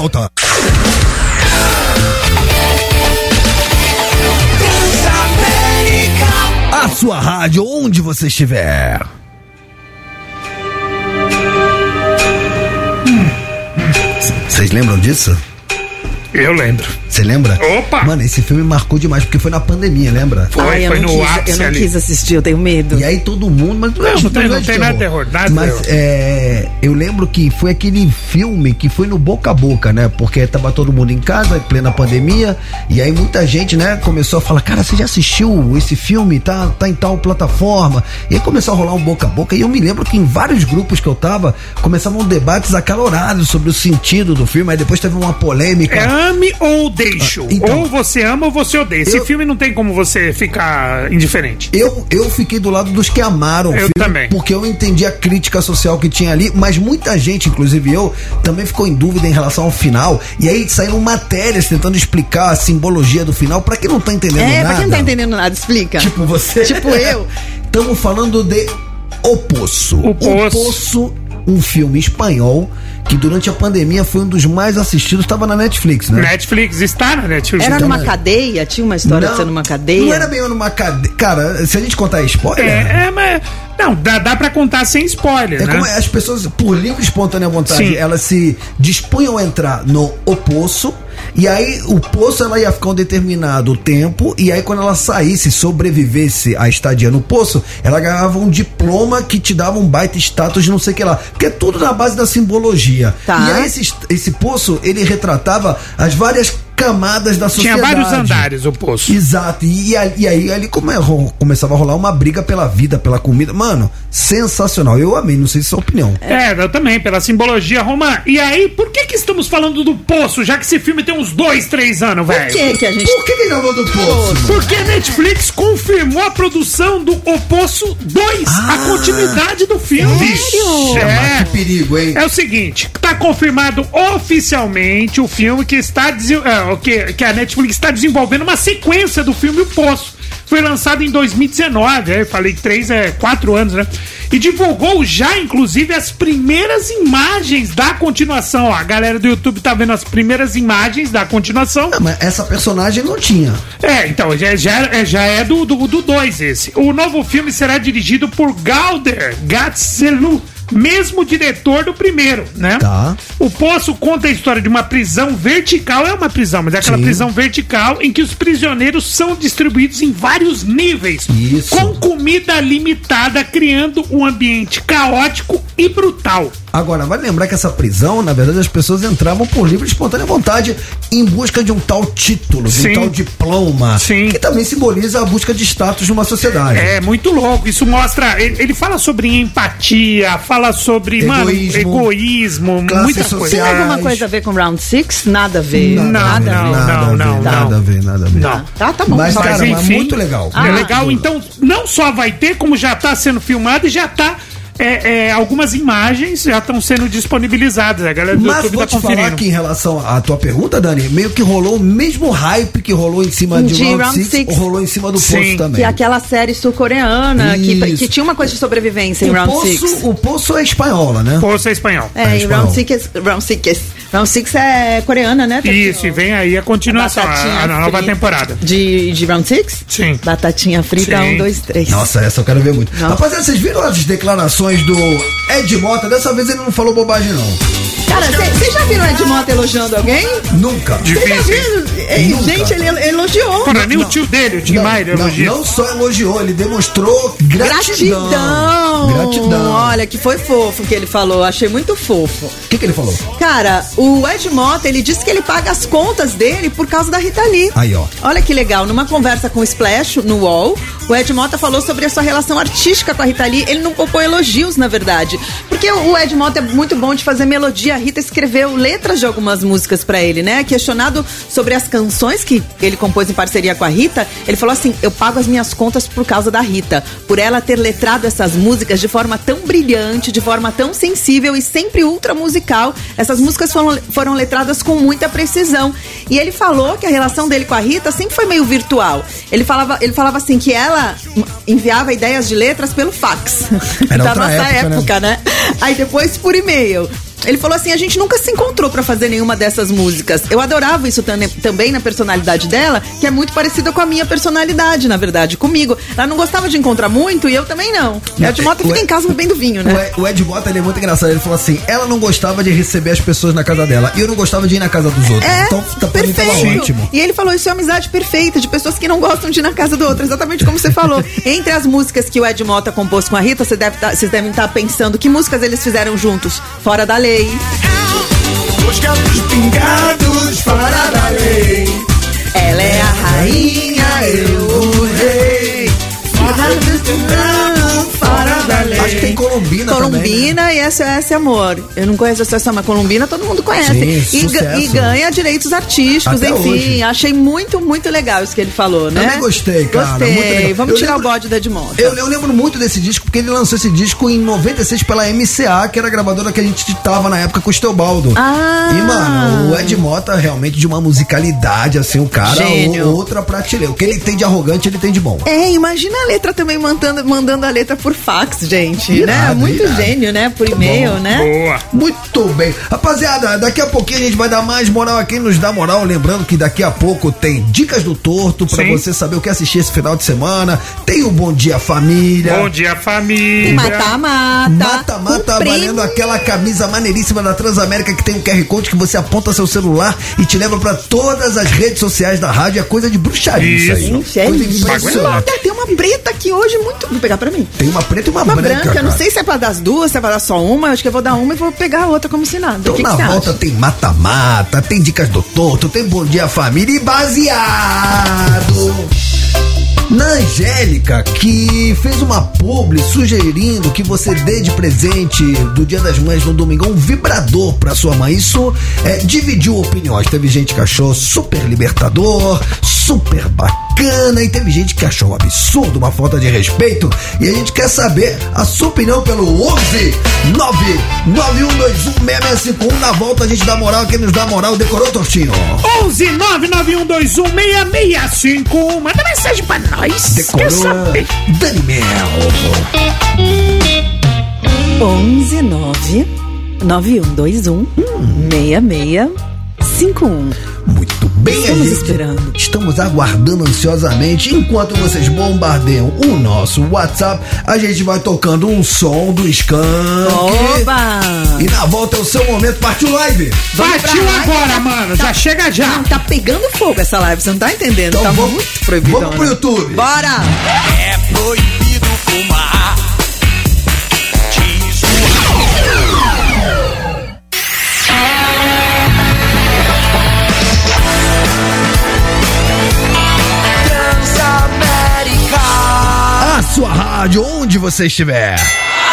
volta. A sua rádio, onde você estiver. Vocês lembram disso? Eu lembro. Você lembra? Opa! Mano, esse filme marcou demais, porque foi na pandemia, lembra? Foi, Ai, eu foi não no quis, ápice Eu não ali. quis assistir, eu tenho medo. E aí todo mundo, mas não, Não, de- não tem- não de tem nada de terror, nada de Mas terror. é, eu lembro que foi aquele filme que foi no boca a boca, né? Porque tava todo mundo em casa, em plena pandemia, e aí muita gente, né, começou a falar, cara, você já assistiu esse filme? Tá, tá em tal plataforma. E aí começou a rolar um boca a boca, e eu me lembro que em vários grupos que eu tava, começavam debates acalorados sobre o sentido do filme, aí depois teve uma polêmica. É ame ou deixo. Ah, então. ou você ama ou você odeia. Esse Eu- filme não tem como você ficar indiferente. Eu, eu fiquei do lado dos que amaram o Eu filme, também. porque eu entendi a crítica social que tinha ali, mas muita gente, inclusive eu, também ficou em dúvida em relação ao final. E aí saíram matérias tentando explicar a simbologia do final, pra quem não tá entendendo É, nada. pra quem não tá entendendo nada, explica. Tipo você. Tipo eu. Estamos falando de O Poço. O Poço. Poço, um filme espanhol que durante a pandemia foi um dos mais assistidos, estava na Netflix, né? Netflix está na Netflix. Era Então, numa né? cadeia? Tinha uma história de ser numa cadeia? Não era bem numa cadeia. Cara, se a gente contar spoiler. É, é, mas. Não, dá, dá pra contar sem spoiler, É né? como as pessoas, por livre e espontânea vontade, Sim. elas se dispunham a entrar no o poço, e aí o poço ela ia ficar um determinado tempo, e aí quando ela saísse, sobrevivesse à estadia no poço, ela ganhava um diploma que te dava um baita status de não sei o que lá. Porque é tudo na base da simbologia. Tá. E aí esse, esse poço, ele retratava as várias camadas da Tinha sociedade. vários andares o poço. Exato, e, e, aí- ali come- começava a rolar uma briga pela vida, pela comida. Mano, sensacional. Eu amei, não sei se é a sua opinião. É, eu também, pela simbologia romana. E aí, por que que estamos falando do Poço, já que esse filme tem uns dois, três anos, Por velho? que que a gente... Por que que gravou do Poço? Porque a Netflix confirmou a produção do O Poço 2, a Ah. continuidade do filme. Mas É. que perigo, hein? É o seguinte, tá confirmado oficialmente o filme que está desen- é, que, que a Netflix está desenvolvendo uma sequência do filme O Poço. Foi lançado em 2019, aí eu falei três é quatro anos, né? E divulgou já, inclusive, as primeiras imagens da continuação. Ó, a galera do YouTube tá vendo as primeiras imagens da continuação. Ah, mas essa personagem não tinha. É, então, já, já, é- já é do 2 do, dois esse. O novo filme será dirigido por Galder Gatselu, mesmo diretor do primeiro, né? Tá. O Poço conta a história de uma prisão vertical, é uma prisão, mas é aquela Sim. prisão vertical em que os prisioneiros são distribuídos em vários níveis, Isso. com comida limitada, criando um ambiente caótico e brutal. Agora, vale lembrar que essa prisão, na verdade, as pessoas entravam por livre e espontânea vontade em busca de um tal título, de Sim. um tal diploma, Sim. que também simboliza a busca de status numa sociedade. É muito louco. Isso mostra. Ele, ele fala sobre empatia, fala sobre, mano, Egoísmo, egoísmo, classes muitas Tem sociais. alguma coisa a ver com Round Six? Nada a ver. Não, nada a não, ver. nada não, a ver, não, nada não. a ver, nada a ver. Não. Tá, tá bom. Mas, cara, Mas, mas enfim, muito legal. É muito legal, então não só vai ter, como já está sendo filmado e já está. É, é, algumas imagens já estão sendo disponibilizadas. A galera do Mas YouTube vou tá te falar que em relação à tua pergunta, Dani, meio que rolou o mesmo hype que rolou em cima de, De Round Round 6, Six. rolou em cima do Sim. Poço também. Que é aquela série sul-coreana que, que tinha uma coisa de sobrevivência em o, Round Six. poço, o Poço é espanhola, né? Poço é espanhol. É, em espanhol. Round Six, Round Six. Round Six é coreana, né? Isso, e vem aí a continuação, a, a nova temporada. De, de Round Six? Sim. Batatinha frita, Sim. um, dois, três. Nossa, essa eu quero ver muito. Nossa. Rapaziada, vocês viram as declarações do Ed Mota? Dessa vez ele não falou bobagem, não. Cara, vocês já viram o Ed Mota elogiando alguém? Nunca. Vocês já viram? É, Nunca. Gente, ele elogiou. Porra, nem o tio dele, o Tim Maia, não, elogia. não só elogiou, ele demonstrou gratidão. Gratidão. Gratidão. Olha, que foi fofo que ele falou. Achei muito fofo. O que, que ele falou? Cara, o Ed Mota, ele disse que ele paga as contas dele por causa da Rita Lee. Aí, ó. Olha que legal. Numa conversa com o Splash, no UOL, o Ed Mota falou sobre a sua relação artística com a Rita Lee. Ele não poupou elogios, na verdade. Porque o Ed Mota é muito bom de fazer melodia. A Rita escreveu letras de algumas músicas pra ele, né? Questionado sobre as canções que ele compôs em parceria com a Rita, ele falou assim: Eu pago as minhas contas por causa da Rita. Por ela ter letrado essas músicas de forma tão brilhante, de forma tão sensível e sempre ultra musical. Essas músicas foram, foram letradas com muita precisão. E ele falou que a relação dele com a Rita sempre foi meio virtual. Ele falava, ele falava assim que ela enviava ideias de letras pelo fax. Era da nossa época, né? época, né? Aí depois por e-mail. Ele falou assim: a gente nunca se encontrou pra fazer nenhuma dessas músicas. Eu adorava isso tam- também na personalidade dela, que é muito parecida com a minha personalidade, na verdade, comigo. Ela não gostava de encontrar muito e eu também não. Não, É de moto o fica Ed- em casa bebendo vinho, O né? Ed, o Ed Mota ele é muito engraçado. Ele falou assim: ela não gostava de receber as pessoas na casa dela. E eu não gostava de ir na casa dos outros. É, então, tá, tava perfeito. E ele falou: isso é amizade perfeita, de pessoas que não gostam de ir na casa do outro, exatamente como você falou. Entre as músicas que o Ed Mota compôs com a Rita, você deve tá- vocês devem estar pensando que músicas eles fizeram juntos. Fora da lei. Os gatos pingados fora da lei. Ela é a rainha, eu o rei. Fora da lei. Acho que tem Colombina também. né? Colombina e SOS Amor. Eu não conheço SOS Amor, mas Colombina todo mundo conhece. Sim, e, e ganha direitos artísticos, Até enfim. hoje. Achei muito, muito legal isso que ele falou, né? Também gostei, cara, Gostei. muito legal. Vamos Eu tirar lembro- o bode da Edmota. Eu, eu lembro muito desse disco porque ele lançou esse disco em 96 pela MCA, que era a gravadora que a gente tava na época com o Steobaldo. Ah. E, mano, o Ed Mota realmente de uma musicalidade, assim, o cara, Gênio. outra prateleira. O que ele tem de arrogante, ele tem de bom. É, imagina a letra também mandando, mandando a letra por fax, gente, né? Irado, Muito irado. gênio, né? Por e-mail, né? Boa. Muito bem. Rapaziada, daqui a pouquinho a gente vai dar mais moral a quem nos dá moral. Lembrando que daqui a pouco tem Dicas do Torto pra Sim. você saber o que assistir esse final de semana. Tem o Bom Dia Família. Bom dia, família. E mata-mata. Mata-mata valendo aquela camisa maneiríssima da Transamérica que tem um QR Code que você aponta seu celular e te leva pra todas as redes sociais da rádio. É coisa de bruxaria isso, aí. Isso. Gente, Coisa é impressionante. Tem uma preta aqui hoje muito. Vou pegar pra mim. Tem uma preta e uma, Uma branca. branca, não sei se é pra dar as duas, se é pra dar só uma. Eu acho que eu vou dar uma e vou pegar a outra como se nada. Então que, que na você volta tem mata-mata, tem dicas do torto, tem bom dia família e baseado. Na Angélica, que fez uma publi sugerindo que você dê de presente do Dia das Mães no domingo um vibrador pra sua mãe. Isso é, dividiu opiniões. Teve gente que achou super libertador, super bacana, e teve gente que achou um absurdo, uma falta de respeito. E a gente quer saber a sua opinião pelo 11 991216651. Na volta a gente dá moral, quem nos dá moral decorou, Tortinho. 11 991216651. Manda mensagem pra nós. Quer Decorou saber? Dani Mel. 11 9 9121 6651. Muito bem, Estamos a gente. esperando. Estamos aguardando ansiosamente. Enquanto vocês bombardeiam o nosso WhatsApp, a gente vai tocando um som do Skank. Oba! E na volta é o seu momento. Partiu live. Partiu live. agora, mano. Já chega já. Não, tá pegando fogo essa live, você não tá entendendo. Então tá vamos- muito proibido. vamos pro YouTube. Bora! É proibido fumar. Sua rádio, onde você estiver.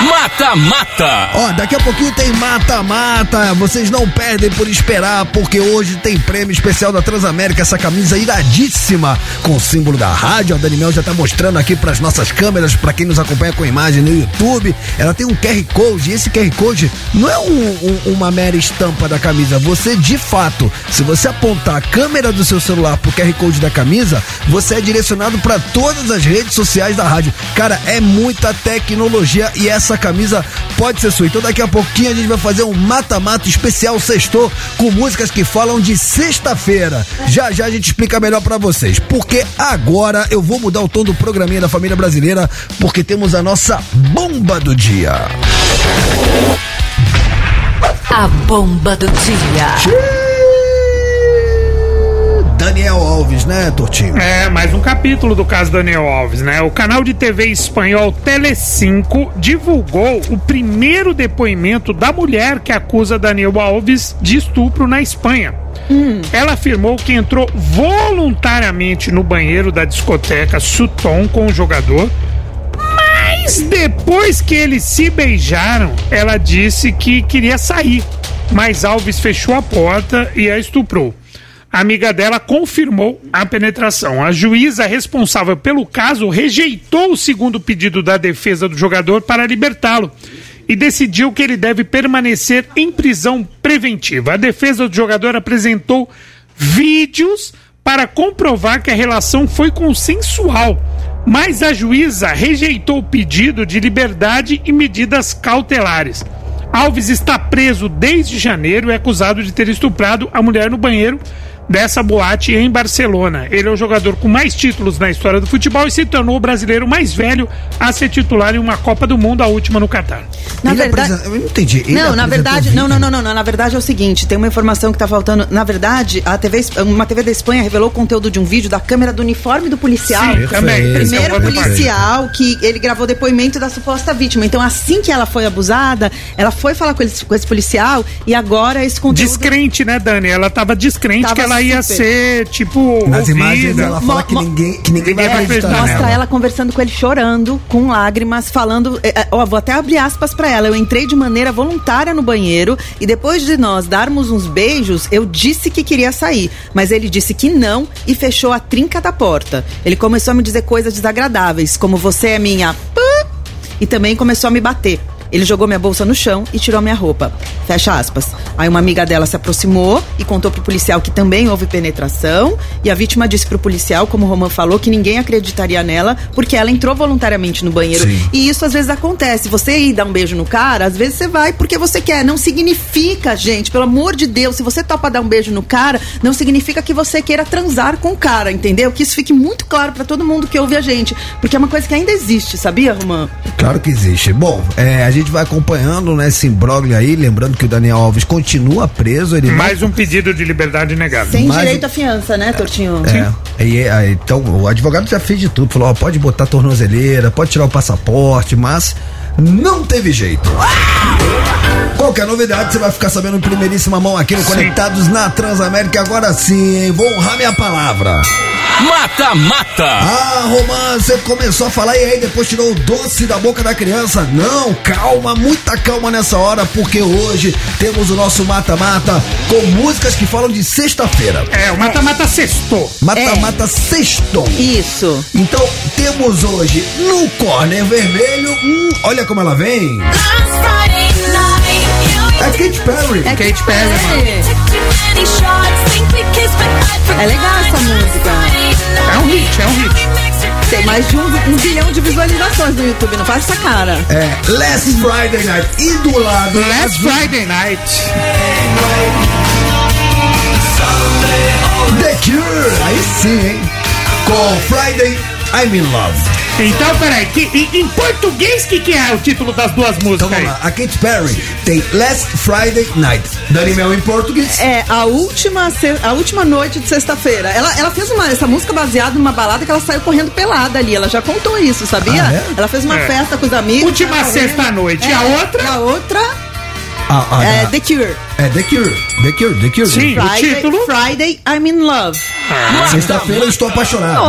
Mata Mata. Ó, daqui a pouquinho tem mata-mata. Vocês não perdem por esperar, porque hoje tem prêmio especial da Transamérica, essa camisa iradíssima com o símbolo da rádio. A Dani Mel já tá mostrando aqui pras nossas câmeras, pra quem nos acompanha com imagem no YouTube. Ela tem um QR Code e esse QR Code não é um- um- uma mera estampa da camisa. Você, de fato, se você apontar a câmera do seu celular pro QR Code da camisa, você é direcionado pra todas as redes sociais da rádio. Cara, é muita tecnologia e essa camisa pode ser sua. Então daqui a pouquinho a gente vai fazer um mata-mata especial sextou com músicas que falam de sexta-feira. Já já a gente explica melhor pra vocês. Porque agora eu vou mudar o tom do programinha da família brasileira, porque temos a nossa bomba do dia. A bomba do dia. Daniel Alves, né, Tortinho? É, mais um capítulo do caso Daniel Alves, né? O canal de TV espanhol Telecinco divulgou o primeiro depoimento da mulher que acusa Daniel Alves de estupro na Espanha. Ela afirmou que entrou voluntariamente no banheiro da discoteca Sutton com o jogador, mas depois que eles se beijaram, ela disse que queria sair, mas Alves fechou a porta e a estuprou. A amiga dela confirmou a penetração. A juíza responsável pelo caso rejeitou o segundo pedido da defesa do jogador para libertá-lo e decidiu que ele deve permanecer em prisão preventiva. A defesa do jogador apresentou vídeos para comprovar que a relação foi consensual, mas a juíza rejeitou o pedido de liberdade e medidas cautelares. Alves está preso desde janeiro e é acusado de ter estuprado a mulher no banheiro dessa boate em Barcelona. Ele é o jogador com mais títulos na história do futebol e se tornou o brasileiro mais velho a ser titular em uma Copa do Mundo, a última no Catar. Na Ele verdade. Eu não entendi. Ele Não, na apresentou verdade, não, não, não, não. Na verdade é o seguinte, tem uma informação que tá faltando. Na verdade, a TV, uma TV da Espanha revelou o conteúdo de um vídeo da câmera do uniforme do policial. Sim, também. É Primeiro policial que ele gravou depoimento da suposta vítima. Então, assim que ela foi abusada, ela foi falar com, esse- com esse policial e agora esse conteúdo. Descrente, né, Dani? Ela tava descrente Tava que ela ia super. ser, tipo, Nas ouvida. imagens ela fala Mo- que mo- ninguém, que ninguém vai Ninguém vai acreditar. Mostra nela. ela conversando com ele chorando, com lágrimas, falando. é, é, Ó, vou até abrir aspas pra ela. Eu entrei de maneira voluntária no banheiro e depois de nós darmos uns beijos, eu disse que queria sair. Mas ele disse que não e fechou a trinca da porta. Ele começou a me dizer coisas desagradáveis, como você é minha. pã", E também começou a me bater. Ele jogou minha bolsa no chão e tirou minha roupa. Fecha aspas. Aí uma amiga dela se aproximou e contou pro policial que também houve penetração. E a vítima disse pro policial, como o Roman falou, que ninguém acreditaria nela porque ela entrou voluntariamente no banheiro. Sim. E isso às vezes acontece. Você ir dar um beijo no cara, às vezes você vai porque você quer. Não significa, gente, pelo amor de Deus, se você topa dar um beijo no cara, não significa que você queira transar com o cara, entendeu? Que isso fique muito claro pra todo mundo que ouve a gente. Porque é uma coisa que ainda existe, sabia, Roman? Claro que existe. Bom, é, a gente vai acompanhando né, esse imbróglio aí, lembrando que o Daniel Alves continua preso. Ele não- Mais um pedido de liberdade negado. Sem Mas- direito à fiança, né, Tortinho? É, e, é, então o advogado já fez de tudo, falou, ó, pode botar tornozeleira, pode tirar o passaporte, mas não teve jeito. Qualquer novidade você vai ficar sabendo em primeiríssima mão aqui no Conectados na Transamérica. Agora sim, hein? vou honrar minha palavra. Mata Mata. Ah, Romã, você começou a falar e aí depois tirou o doce da boca da criança. Não, calma, muita calma nessa hora, porque hoje temos o nosso mata-mata com músicas que falam de sexta-feira. É, o mata-mata sextou. Mata-mata sextou. Isso. Então, temos hoje no corner vermelho, hum, olha como ela vem. É Katy Perry. É Katy Perry, mano. É legal essa música. É um hit, é um hit. Tem mais de um, um bilhão de visualizações no YouTube, não faz essa cara. É Last Friday Night. E do lado. Last Friday Night. The Cure. Aí sim, hein? Com Friday I'm in Love. Então, peraí, que, em, em português, o que, que é o título das duas Então músicas vamos aí? lá. A Katy Perry tem Last Friday Night. Dani Mel em português. É a última, a última noite de sexta-feira. Ela, ela fez uma, essa música baseada numa balada que ela saiu correndo pelada ali. Ela já contou isso, sabia? Ah, é? Ela fez uma É. festa com os amigos. Última sexta-noite. E a outra? A outra Ah, ah, é The Cure. É The Cure. The Cure, The Cure. Sim. o Friday, título? Friday, I'm in love. Sexta-feira eu estou apaixonado.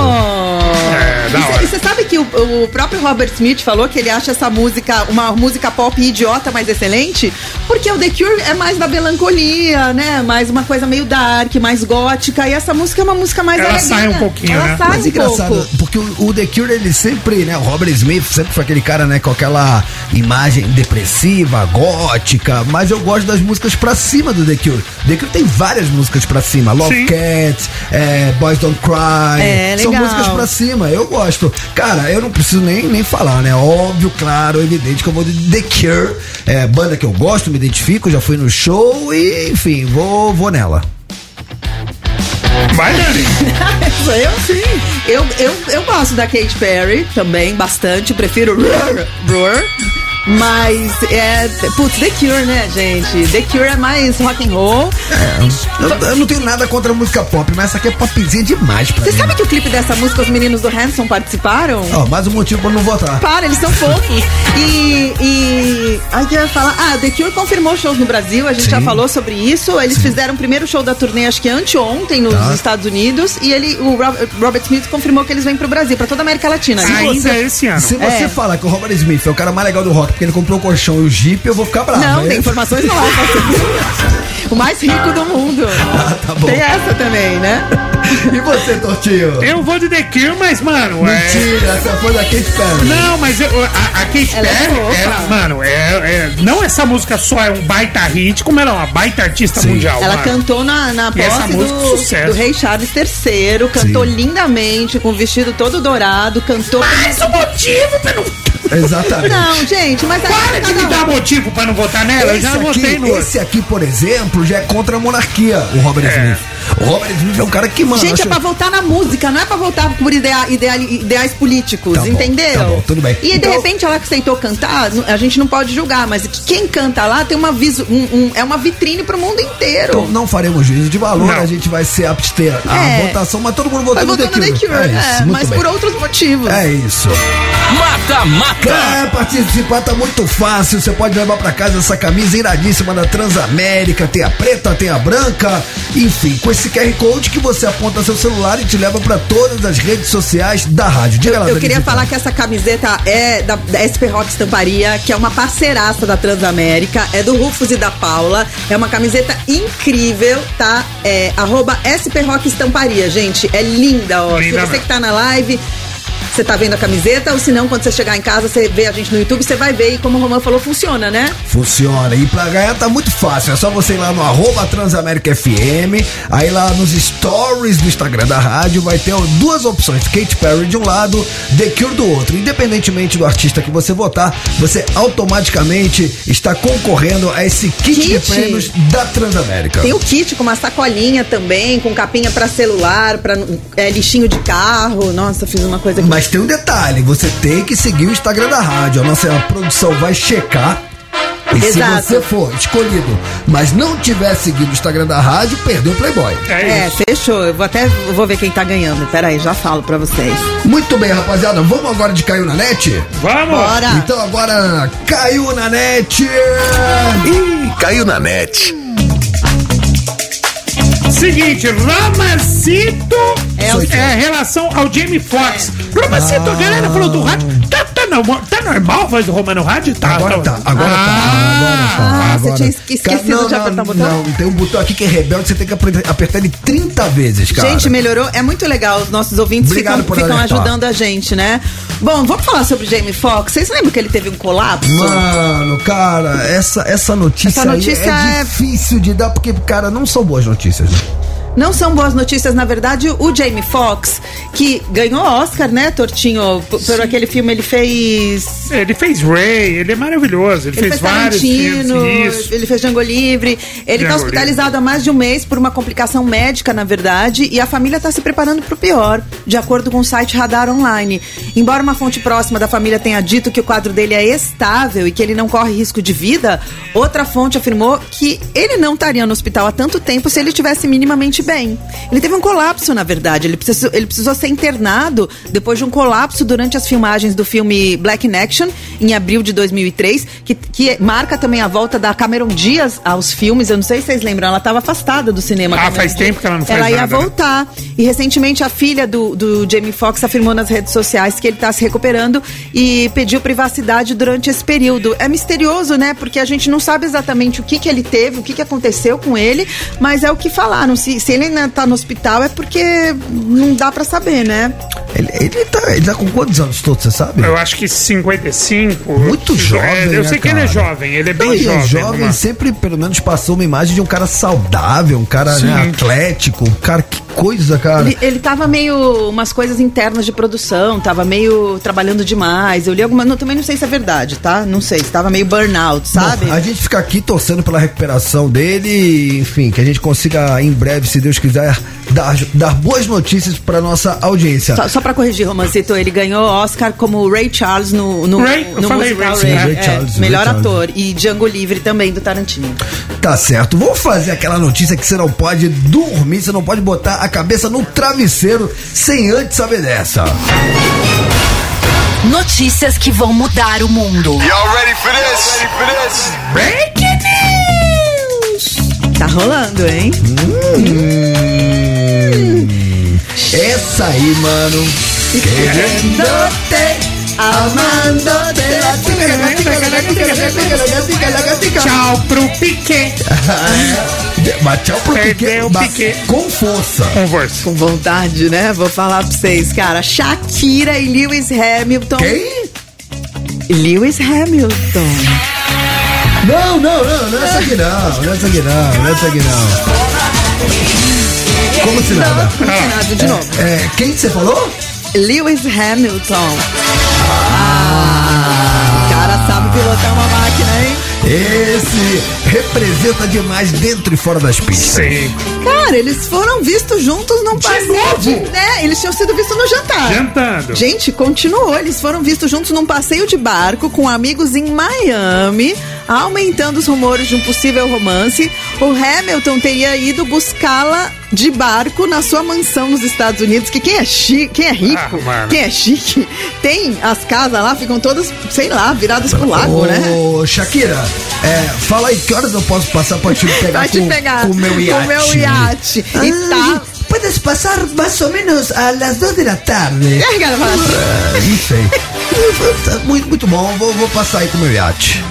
É, da hora. E você sabe que o, o próprio Robert Smith falou que ele acha essa música uma música pop idiota, mas excelente, porque o The Cure é mais da melancolia, né? Mais uma coisa meio dark, mais gótica, e essa música é uma música mais Ela alegrinha. sai um pouquinho, Ela né? sai Mas um engraçado, pouco. porque o, o The Cure, ele sempre, né? O Robert Smith sempre foi aquele cara, né? Com aquela imagem depressiva, gótica. Mas eu gosto das músicas pra cima do The Cure. The Cure tem várias músicas pra cima. Love Sim. Cats, é, Boys Don't Cry. É, São legal. músicas pra cima. Eu gosto. Cara, eu não preciso nem, nem falar, né? Óbvio, claro, evidente que eu vou de The Cure. É, banda que eu gosto, me identifico, já fui no show e, enfim, vou, vou nela. Vai, Dani. Eu sim. Eu, eu, eu gosto da Katy Perry também, bastante. Prefiro Roar. Roar. Mas é. Putz, The Cure, né, gente? The Cure é mais rock and roll. Eu, eu não tenho nada contra a música pop, mas essa aqui é popzinha demais pra Você mim. sabe que o clipe dessa música os meninos do Hanson participaram? Ó, mais um motivo pra não votar. Para, eles são fofos. E. e... Ai, que eu ia falar. Ah, The Cure confirmou shows no Brasil, a gente Sim. já falou sobre isso. Eles fizeram o primeiro show da turnê, acho que anteontem, nos Tá. Estados Unidos. E ele, o Robert, Smith confirmou que eles vêm pro Brasil, pra toda a América Latina. Ainda esse ano. Se você É. falar que o Robert Smith é o cara mais legal do rock porque ele comprou o colchão e o Jeep, eu vou ficar bravo. Não, né? tem informações não. o mais rico do mundo. Ah, tá bom. Tem essa também, né? E você, Tortinho? Eu vou de The Cure, mas, mano. é- Mentira, essa foi da Kate Perry. Não, mas eu- a, a Katy Ela é Perry, fofa. ela, mano, é, é- não essa música só é um baita hit, como ela é uma baita artista Sim. mundial. Ela mano. cantou na, na essa posse música, do, sucesso. do rei Charles III, cantou Sim. lindamente, com o vestido todo dourado, cantou. Mais um motivo pra não. Exatamente. Não, gente, mas Para de me dar motivo pra não votar nela. eu já votei aqui, no. esse aqui, por exemplo, já é contra a monarquia, o Robert É. Smith. O Robert Smith é um cara que, mano. Gente, acho- é pra votar na música, não é pra votar por idea, idea- ideais políticos, Tá bom, entendeu? tá bom, tudo bem. E de Então- repente ela aceitou cantar, a gente não pode julgar, mas quem canta lá tem uma visu, um- um- é uma vitrine pro mundo inteiro. Então não faremos juízo de valor, Não. a gente vai se abster a É. votação, mas todo mundo votou no The Cure. The Cure, É isso, é, mas bem. por outros motivos. É isso. Mata, mata. É, participar tá muito fácil. Você pode levar pra casa essa camisa iradíssima da Transamérica. Tem a preta, tem a branca. Enfim, com esse QR Code que você aponta seu celular e te leva pra todas as redes sociais da rádio. Diga lá, Eu Dani queria falar que essa camiseta é da, da SP Rock Estamparia, que é uma parceiraça da Transamérica, é do Rufus e da Paula. É uma camiseta incrível, tá? É arroba SP Rock Estamparia, gente. É linda, ó. Linda Se você mesmo. que tá na live. Você tá vendo a camiseta, ou se não, quando você chegar em casa, você vê a gente no YouTube, você vai ver e como o Romão falou, funciona, né? Funciona. E pra ganhar tá muito fácil. É só você ir lá no arroba Transamérica FM. Aí lá nos stories do Instagram da rádio vai ter duas opções: Kate Perry de um lado, The Cure do outro. Independentemente do artista que você votar, você automaticamente está concorrendo a esse kit, de Kit? prêmios da Transamérica. Tem o kit com uma sacolinha também, com capinha pra celular, pra é, lixinho de carro. Nossa, fiz uma coisa aqui. Mas tem um detalhe: você tem que seguir o Instagram da rádio. A nossa produção vai checar. E Exato. se você for escolhido, mas não tiver seguido o Instagram da rádio, perdeu o Playboy. É É, isso. fechou. Eu vou até vou ver quem tá ganhando. Pera aí, já falo pra vocês. Muito bem, rapaziada. Vamos agora de Caiu na Net? Vamos! Bora! Então agora caiu na net. Ih, caiu na net. Seguinte, Ramacito É é, relação ao Jamie Foxx. Ramacito, a galera falou do rádio. Tá, tá, normal, tá normal a voz do Roma no rádio? Tá, Agora tá, agora tá, Ah, agora tá. Ah, você agora. tinha esque- esquecido Cara, não, de apertar o botão? Não, tem um botão aqui que é rebelde, você tem que apertar, ele 30 vezes, cara. Gente, melhorou. É muito legal. Os nossos ouvintes Obrigado ficam, ficam ajudando a gente, né? Bom, vamos falar sobre Jamie Foxx. Vocês lembram que ele teve um colapso? Mano, cara, essa, essa notícia, Essa notícia é, é- difícil de dar, porque, cara, não são boas notícias. Né? Não são boas notícias, na verdade, o Jamie Foxx, que ganhou Oscar, né, Tortinho? Por, por aquele filme ele fez. Ele fez Ray, ele é maravilhoso. Ele, Ele fez, fez vários filmes. Ele fez Django Livre. Ele Django tá hospitalizado há mais de um mês por uma complicação médica, na verdade, e a família tá se preparando pro pior, de acordo com o site Radar Online. Embora uma fonte próxima da família tenha dito que o quadro dele é estável e que ele não corre risco de vida, outra fonte afirmou que ele não estaria no hospital há tanto tempo se ele estivesse minimamente bem. Ele teve um colapso, na verdade. Ele precisou, ele precisou ser internado depois de um colapso durante as filmagens do filme Black in Action em abril de 2003, que, que marca também a volta da Cameron Diaz aos filmes. Eu não sei se vocês lembram, ela estava afastada do cinema. Ah, faz tempo que ela não faz Ela ia nada, né? voltar. E recentemente a filha do, do Jamie Foxx afirmou nas redes sociais que ele está se recuperando e pediu privacidade durante esse período. É misterioso, né? Porque a gente não sabe exatamente o que, que ele teve, o que, que aconteceu com ele, mas é o que falaram. Se, se ele ainda tá no hospital é porque não dá pra saber, né? Ele, ele, tá, ele tá com quantos anos todos, você sabe? Eu acho que 55. Muito jovem, É, eu né, sei que ele é cara? jovem, ele é bem Não, e jovem. é jovem Luma. sempre, pelo menos, passou uma imagem de um cara saudável, um cara né, atlético, um cara, que coisa, cara. Ele, ele tava meio. umas coisas internas de produção, tava meio trabalhando demais. Eu li alguma. Não, também não sei se é verdade, tá? Não sei, se tava meio burnout, sabe? Bom, a gente fica aqui torcendo pela recuperação dele, enfim, que a gente consiga em breve, se Deus quiser, dar, dar boas notícias pra nossa audiência. Só, só pra corrigir, Romancito, ele ganhou Oscar como Ray Charles no, no, Ray? No falei musical Ray, Ray. sim, Ray É, Charles, melhor Ray Charles. ator. E Django Livre também, do Tarantino. Tá certo. Vou fazer aquela notícia que você não pode dormir, você não pode botar a cabeça no travesseiro sem antes saber dessa. Notícias que vão mudar o mundo. Y'all ready for this? Ready for this? Tá rolando, hein? Essa aí, mano. Tchau pro Piquet. Mas tchau pro Perdeu Piquet, Piquet. com força. Conversa. Com vontade, né? Vou falar pra vocês, cara. Shakira e Lewis Hamilton. Quem? Lewis Hamilton. Não, não, não, não é essa aqui não, não é essa aqui não, não é essa aqui não. Como se nada? Nada, de novo. É, quem você falou? Lewis Hamilton. Ah, o cara sabe pilotar uma máquina, hein? Esse representa demais dentro e fora das pistas. Sim. Cara, eles foram vistos juntos num passeio. novo? de- né? Eles tinham sido vistos no jantar. Jantando. Gente, continuou. Eles foram vistos juntos num passeio de barco com amigos em Miami, aumentando os rumores de um possível romance. O Hamilton teria ido buscá-la de barco na sua mansão nos Estados Unidos. Que quem é chique, quem é rico, Ah, quem é chique, tem as casas lá, ficam todas, sei lá, viradas pro lago, Ô, né? Shakira, é, fala aí que horas eu posso passar pra te pegar Vai te com, pegar com o meu iate. com meu iate. E tá. Puedes passar mais ou menos a las 2 da tarde. E aí, cara, fala assim, É, não sei. muito, muito bom, vou, vou passar aí com o meu iate.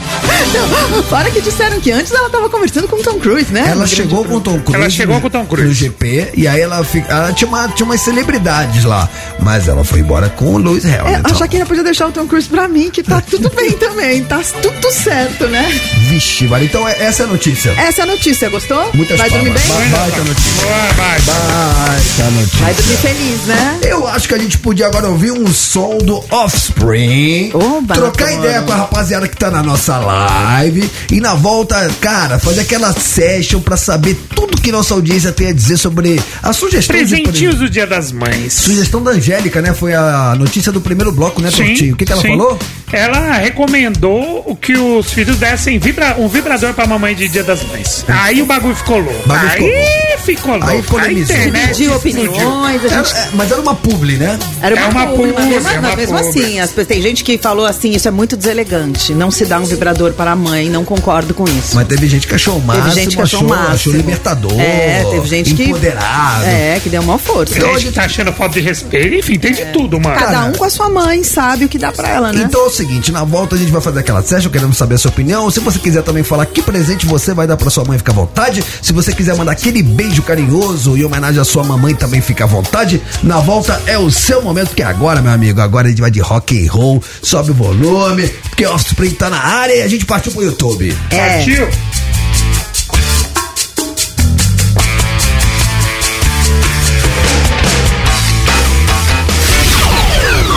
Não, fora que disseram que antes ela tava conversando com o Tom Cruise, né? Ela chegou com o Tom Cruise. Ela chegou com o Tom Cruise. No GP, e aí ela, fica, ela tinha, uma, tinha umas celebridades lá. Mas ela foi embora com o Lewis É, Hamilton. a Shakira podia deixar o Tom Cruise pra mim, que tá tudo bem também, tá tudo certo, né? Vixe, vale. Então é- essa é a notícia. Essa é a notícia, gostou? Muitas Vai dormir palmas. bem? Ba- Baita notícia. Boa, vai. Baita notícia. Vai dormir feliz, né? Eu acho que a gente podia agora ouvir um som do Offspring. Oba, trocar ideia com a rapaziada que tá na nossa live. E na volta, cara, fazer aquela session pra saber tudo que nossa audiência tem a dizer sobre a sugestão Presentinhos do Dia das Mães. Sugestão da Angélica, né? Foi a notícia do primeiro bloco, né, Sim, Tortinho? O que, que ela sim. falou? Ela recomendou o que os filhos dessem vibra- um vibrador pra mamãe de Dia das Mães. Aí o bagulho ficou louco. Bagulho ficou Aí ficou louco. Aí polemizou. A internet Explodiu. opiniões, a Era- gente... é, mas era uma publi, né? Era É uma publi, mas publi, mesmo, é uma mas mesmo publi. assim, as pessoas- tem gente que falou assim, isso é muito deselegante, não se dá um vibrador para a mãe, não concordo com isso. Mas teve gente que achou o máximo, Teve gente que achou o máximo. achou libertador. É, teve gente que... empoderado. É, que deu uma força. Tem gente que tá achando falta de respeito. Enfim, tem de tudo, mano. Cada um com a sua mãe sabe o que dá pra ela, né? Então é o seguinte, na volta a gente vai fazer aquela session, queremos saber a sua opinião. Se você quiser também falar que presente você vai dar pra sua mãe, fica à vontade. Se você quiser mandar aquele beijo carinhoso em homenagem à sua mamãe, também fica à vontade. Na volta é o seu momento, porque agora, meu amigo, agora a gente vai de rock and roll, sobe o volume, porque o Offspring tá na área e a gente partiu pro YouTube. É. Partiu?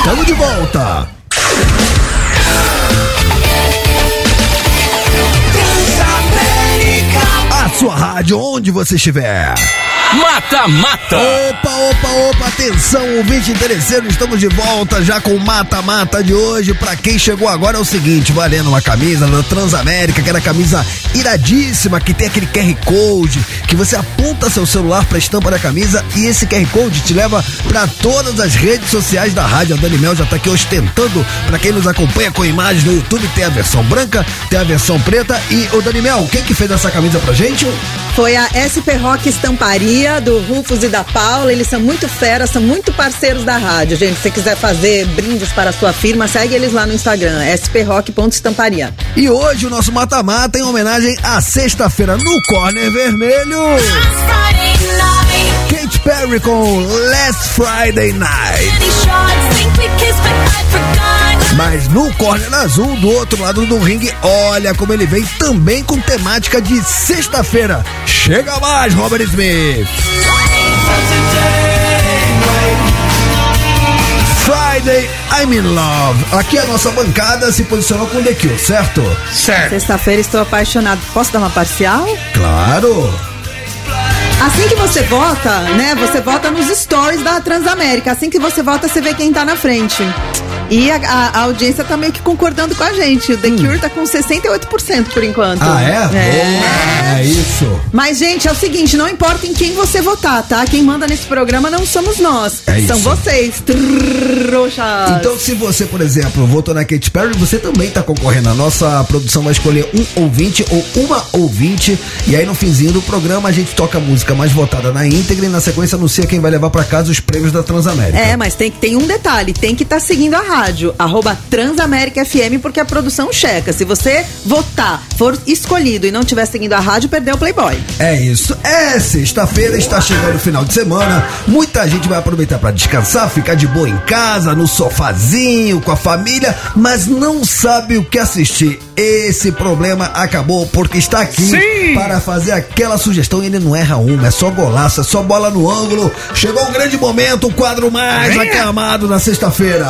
Tamo de volta. Sua rádio, onde você estiver. Mata, mata. Opa, opa, opa, atenção, ouvinte interesseiro, estamos de volta já com o mata-mata de hoje. Pra quem chegou agora é o seguinte, valendo uma camisa da Transamérica, aquela camisa iradíssima, que tem aquele QR Code, que você aponta seu celular pra estampa da camisa e esse QR Code te leva pra todas as redes sociais da rádio. A Dani Mel já tá aqui ostentando, pra quem nos acompanha com imagens no YouTube, tem a versão branca, tem a versão preta e, o Dani Mel, quem que fez essa camisa pra gente? Foi a SP Rock Estamparia, do Rufus e da Paula. Eles são muito feras, são muito parceiros da rádio, gente. Se quiser fazer brindes para a sua firma, segue eles lá no Instagram, sprock.estamparia. E hoje o nosso mata-mata em homenagem à sexta-feira no Corner Vermelho. Katy Perry com Last Friday Night. Mas no corner azul, do outro lado do ringue, olha como ele vem também com temática de sexta-feira. Chega mais, Robert Smith. Friday, I'm in love. Aqui a nossa bancada se posicionou com The Kill, certo? Certo. Sexta-feira estou apaixonado. Posso dar uma parcial? Claro. Assim que você vota, né? Você vota nos stories da Transamérica. Assim que você vota, você vê quem tá na frente. E a, a- a audiência tá meio que concordando com a gente. O The Cure tá com 68% por enquanto. Hum. Ah, é? Boa, é isso. Mas, gente, é o seguinte, não importa em quem você votar, tá? Quem manda nesse programa não somos nós. É São isso. vocês. Trouxas. Então, se você, por exemplo, votou na Katy Perry, você também tá concorrendo. A nossa produção vai escolher um ouvinte ou uma ouvinte. E aí, no finzinho do programa, a gente toca a música mais votada na íntegra e, na sequência, anuncia quem vai levar pra casa os prêmios da Transamérica. É, mas tem, tem um detalhe, tem que estar seguindo a rádio, arroba Transamérica FM, porque a produção checa. Se você votar, for escolhido e não estiver seguindo a rádio, perdeu o Playboy. É isso. É sexta-feira, está chegando o final de semana. Muita gente vai aproveitar para descansar, ficar de boa em casa, no sofazinho, com a família, mas não sabe o que assistir. Esse problema acabou porque está aqui Sim. para fazer aquela sugestão. Ele não erra uma, é só golaço, é só bola no ângulo. Chegou um grande momento, o quadro mais aclamado na sexta-feira.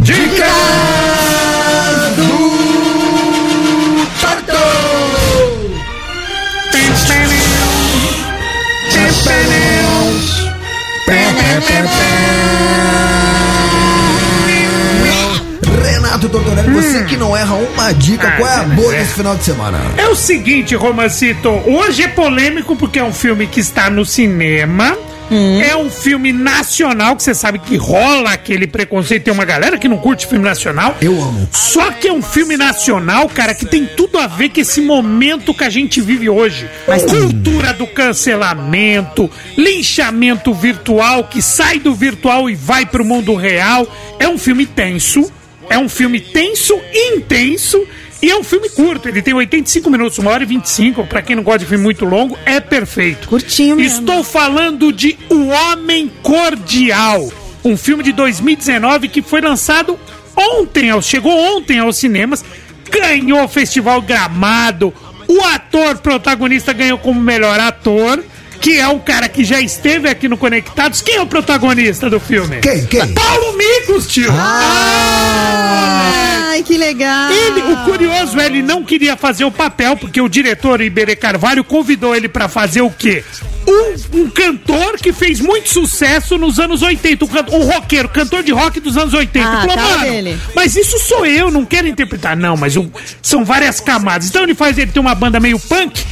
Dica do Torto! Renato Tortorelli, você que não erra uma dica, Ah, qual é a mas boa é. desse final de semana? É o seguinte, Romancito, hoje é polêmico porque é um filme que está no cinema. É um filme nacional, que você sabe que rola aquele preconceito. Tem uma galera que não curte filme nacional. Eu amo. Só que é um filme nacional, cara, que tem tudo a ver com esse momento que a gente vive hoje. Cultura do cancelamento, linchamento virtual que sai do virtual e vai pro mundo real. É um filme tenso. É um filme tenso intenso. E é um filme curto, ele tem 85 minutos, uma hora e 25. Pra quem não gosta de filme muito longo, é perfeito. Curtinho mesmo. Estou falando de O Homem Cordial, um filme de 2019 que foi lançado ontem, chegou ontem aos cinemas, ganhou o Festival Gramado. O ator protagonista ganhou como melhor ator, que é o cara que já esteve aqui no Conectados. Quem é o protagonista do filme? Quem? Quem? Paulo Micos, tio! Ai, que legal. Ele, o curioso é, ele não queria fazer o papel, porque o diretor Iberê Carvalho convidou ele pra fazer o quê? Um, um cantor que fez muito sucesso nos anos 80, um, um roqueiro, cantor de rock dos anos 80. Ah, Falou, tá mas isso sou eu, não quero interpretar. Não, mas o- são várias camadas. Então ele faz, ele tem uma banda meio punk.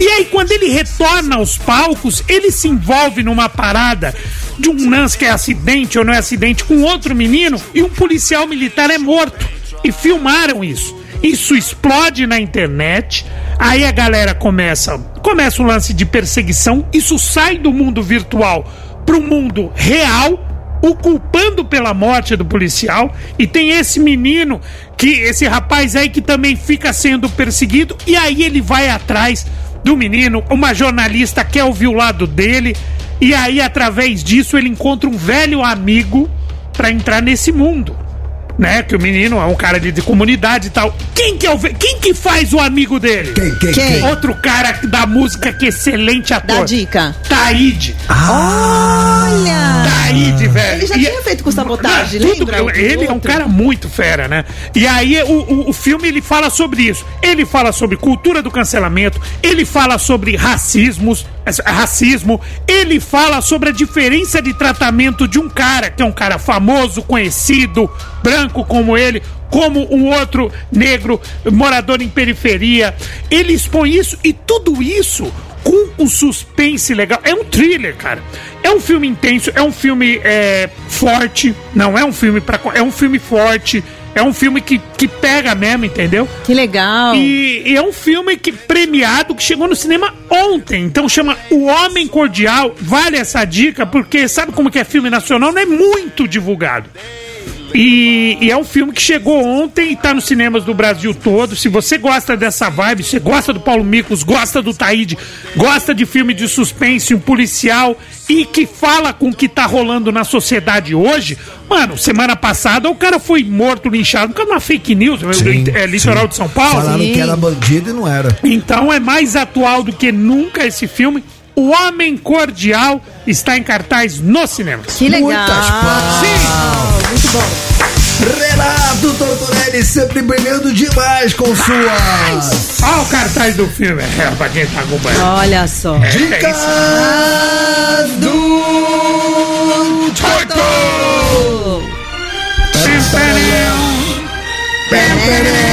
E aí, quando ele retorna aos palcos, ele se envolve numa parada de um lance que é acidente ou não é acidente com outro menino e um policial militar é morto. E filmaram isso. Isso explode na internet. Aí a galera começa, começa um lance de perseguição. Isso sai do mundo virtual para o mundo real o culpando pela morte do policial e tem esse menino que esse rapaz aí que também fica sendo perseguido e aí ele vai atrás do menino, uma jornalista quer ouvir o lado dele e aí através disso ele encontra um velho amigo pra entrar nesse mundo. Né? Que o menino é um cara de, de comunidade e tal. Quem que é o quem que faz o amigo dele? Quem, quem, Quem? quem? Outro cara da música que é excelente ator. Dá dica. Taíde. Olha! Taíde, velho. Ele já E- tinha feito com sabotagem, Não, tudo- lembra? Ele é um cara muito fera, né? E aí o, o, o filme ele fala sobre isso. Ele fala sobre cultura do cancelamento, ele fala sobre racismos, eh, racismo, ele fala sobre a diferença de tratamento de um cara que é um cara famoso, conhecido, branco como ele, como um outro negro morador em periferia. Ele expõe isso e tudo isso com um suspense legal. É um thriller, cara. É um filme intenso, é um filme é, forte. Não é um filme para É um filme forte. É um filme que, que pega mesmo, entendeu? Que legal. E, e é um filme que premiado que chegou no cinema ontem. Então chama O Homem Cordial. Vale essa dica, porque sabe como que é filme nacional? Não é muito divulgado. E, e é um filme que chegou ontem e tá nos cinemas do Brasil todo. Se você gosta dessa vibe, você gosta do Paulo Micos, gosta do Taíde, gosta de filme de suspense, um policial e que fala com o que tá rolando na sociedade hoje. Mano, semana passada o cara foi morto, linchado, por causa de uma fake news, é, litoral de São Paulo. Falaram que era bandido e não era. Então é mais atual do que nunca esse filme. O Homem Cordial está em cartaz nos cinemas. Que legal. Muitas palmas. Muito bom. Renato Tortorelli sempre brilhando demais com suas Olha o cartaz do filme, é, pra quem tá acompanhando. Olha só. É dicas do Torto! Rapaziada,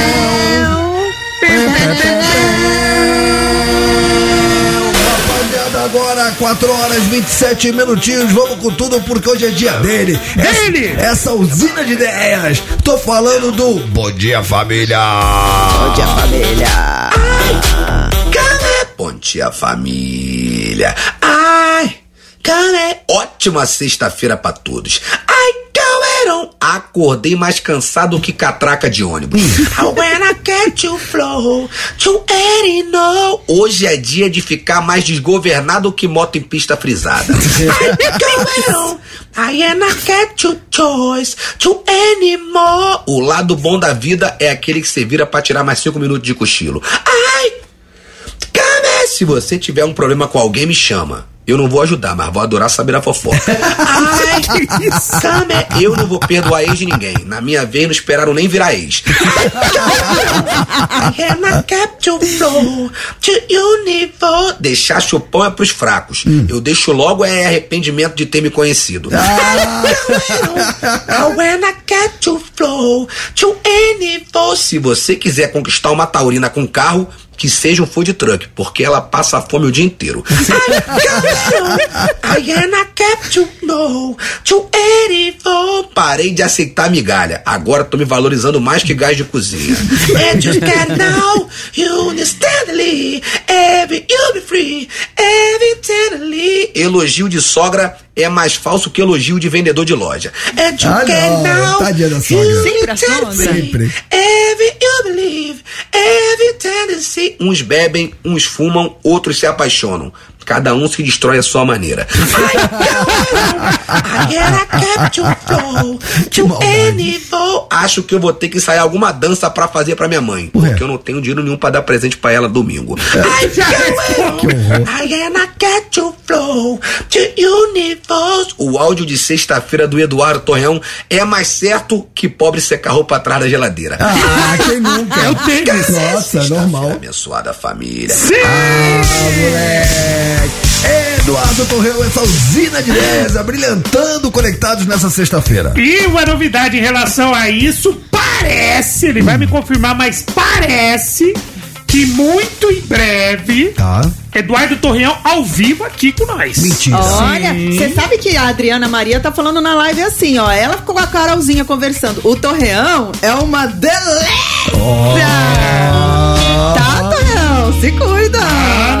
agora 4 horas 27 minutinhos. Vamos com tudo porque hoje é dia dele. Dele! Essa, essa usina de ideias. Tô falando do Bom Dia Família. Bom Dia Família. Bom dia, família. Ai, cara, ótima sexta-feira pra todos. Ai, galera, acordei mais cansado que catraca de ônibus. You flow, to. Hoje é dia de ficar mais desgovernado que moto em pista frisada. I am get your choice to anymore. O lado bom da vida é aquele que você vira pra tirar mais cinco minutos de cochilo. Ai, Cara, se você tiver um problema com alguém, me chama. Eu não vou ajudar, mas vou adorar saber a fofoca. Ai, Cara, eu não vou perdoar ex de ninguém. Na minha vez, não esperaram nem virar ex. I a capture flow to universe. Deixar chupão é pros fracos. Eu deixo logo é arrependimento de ter me conhecido. When I to flow to universe. Se você quiser conquistar uma taurina com carro, que seja um food truck, porque ela passa fome o dia inteiro. Parei de aceitar migalha. Agora tô me valorizando mais que gás de cozinha. Elogio de sogra é mais falso que elogio de vendedor de loja. And you Ah, não. now, Tadinha da sogra. Sempre. Sempre. Every you believe, every tendency. Uns bebem, uns fumam, outros se apaixonam. Cada um se destrói à sua maneira. Acho que eu vou ter que ensaiar alguma dança pra fazer pra minha mãe. Porque eu não tenho dinheiro nenhum pra dar presente pra ela domingo. O áudio de sexta-feira do Eduardo Torreão é mais certo que pobre secar roupa atrás da geladeira. Ah, quem nunca? É o tênis. Nossa, normal. Abençoada família. Ah, moleque. Eduardo Torreu, essa usina de ideias, brilhantando conectados nessa sexta-feira. E uma novidade em relação a isso, parece, ele vai me confirmar, mas parece que muito em breve, Tá. Eduardo Torreão ao vivo aqui com nós. Mentira. Olha, você sabe que a Adriana Maria tá falando na live assim, ó. Ela ficou com a Carolzinha conversando. O Torreão é uma delícia! Tá, Torreão? Se cuida! Hum,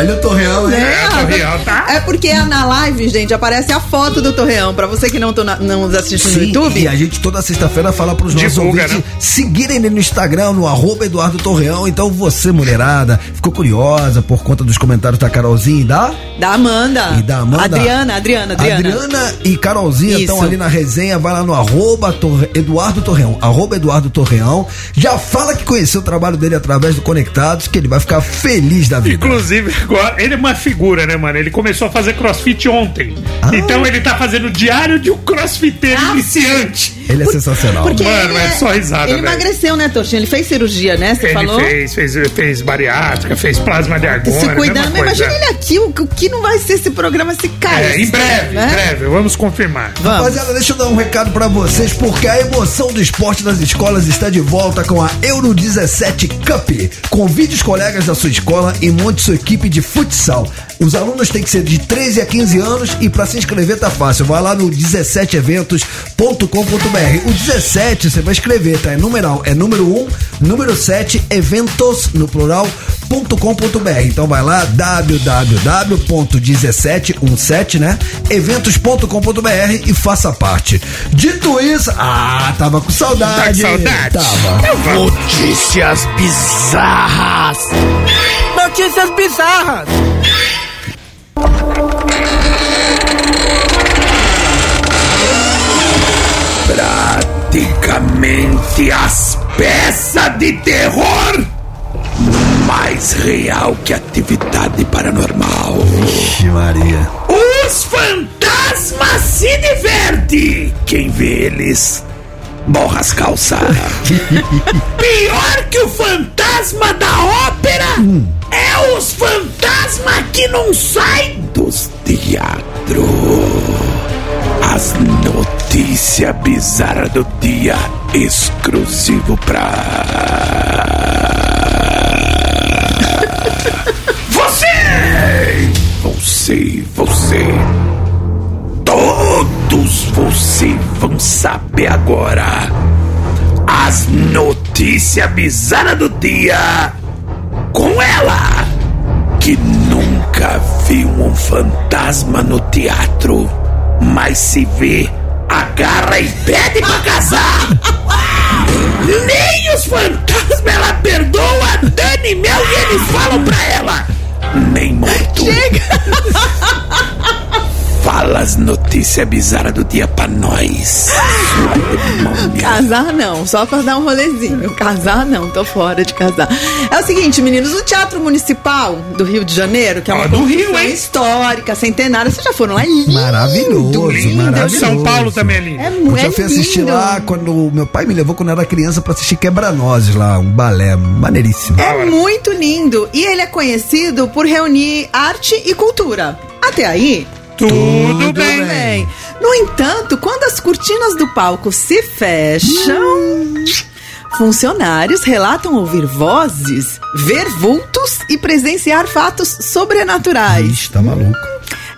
Olha o Torreão, né? É, Torreão, tá? É porque na live, gente, aparece a foto do Torreão. Pra você que não, tô na- não nos assiste no Sim, YouTube. e a gente toda sexta-feira fala pros nossos Divulga, ouvintes né? seguirem ele no Instagram, no arroba Eduardo Torreão. Então você, mulherada, ficou curiosa por conta dos comentários da Carolzinha e da... Da Amanda. E da Amanda. Adriana, Adriana, Adriana. Adriana e Carolzinha estão ali na resenha. Vai lá no arroba Torre- Eduardo Torreão. Arroba Eduardo Torreão. Já fala que conheceu o trabalho dele através do Conectados, que ele vai ficar feliz da vida. Inclusive, agora, ele é uma figura, né, mano? Ele começou a fazer crossfit ontem. Ah. Então ele tá fazendo o diário de um crossfiteiro iniciante. Ele é sensacional. Porque Mano, ele é só risada, Ele emagreceu, né, Tortinho? Ele fez cirurgia, né? Você Ele falou? fez, fez, fez bariátrica, fez plasma de argona. Se cuidando, mesma mas imagina ele aqui, o, o que não vai ser esse programa se cai. É, em breve, né? em breve, vamos confirmar. Rapaziada, deixa eu dar um recado pra vocês, porque a emoção do esporte das escolas está de volta com a Euro 17 Cup. Convide os colegas da sua escola e monte sua equipe de futsal. Os alunos têm que ser de 13 a 15 anos e pra se inscrever tá fácil. Vai lá no 17eventos.com.br. O 17 você vai escrever, tá? É numeral, é número 1, número 7, eventos no plural.com.br. Então vai lá www.1717, né? eventos.com.br e faça parte. Dito isso, ah, tava com saudade. Tá com saudade? Tava. Notícias bizarras. Notícias bizarras. Praticamente as peças de terror mais real que atividade paranormal. Vixe, Maria. Os fantasmas se divertem. Quem vê eles borra as calças. Pior que o fantasma da ópera é os fantasmas que não saem dos teatros. As notícias bizarras do dia exclusivo pra você! Você, você. Todos vocês vão saber agora as notícias bizarras do dia com ela que nunca viu um fantasma no teatro, mas se vê, agarra e pede pra casar. Nem os fantasmas ela perdoa Dani Mel e eles falam pra ela. Nem morto. Fala as notícias bizarras do dia pra nós. Casar não, só pra dar um rolezinho. Casar não, tô fora de casar. É o seguinte, meninos, o Teatro Municipal do Rio de Janeiro, que é uma Ó, do Rio, hein? histórica, centenária, vocês já foram lá? É lindo, Maravilhoso, lindo, maravilhoso. São Paulo também ali. É, Eu mu- é já fui assistir lindo. lá quando meu pai me levou quando eu era criança pra assistir Quebra-Nozes lá, um balé maneiríssimo. É muito lindo. E ele é conhecido por reunir arte e cultura. Até aí, Tudo, Tudo bem. bem. bem. No entanto, quando as cortinas do palco se fecham, funcionários relatam ouvir vozes, ver vultos e presenciar fatos sobrenaturais. Ixi, tá maluco.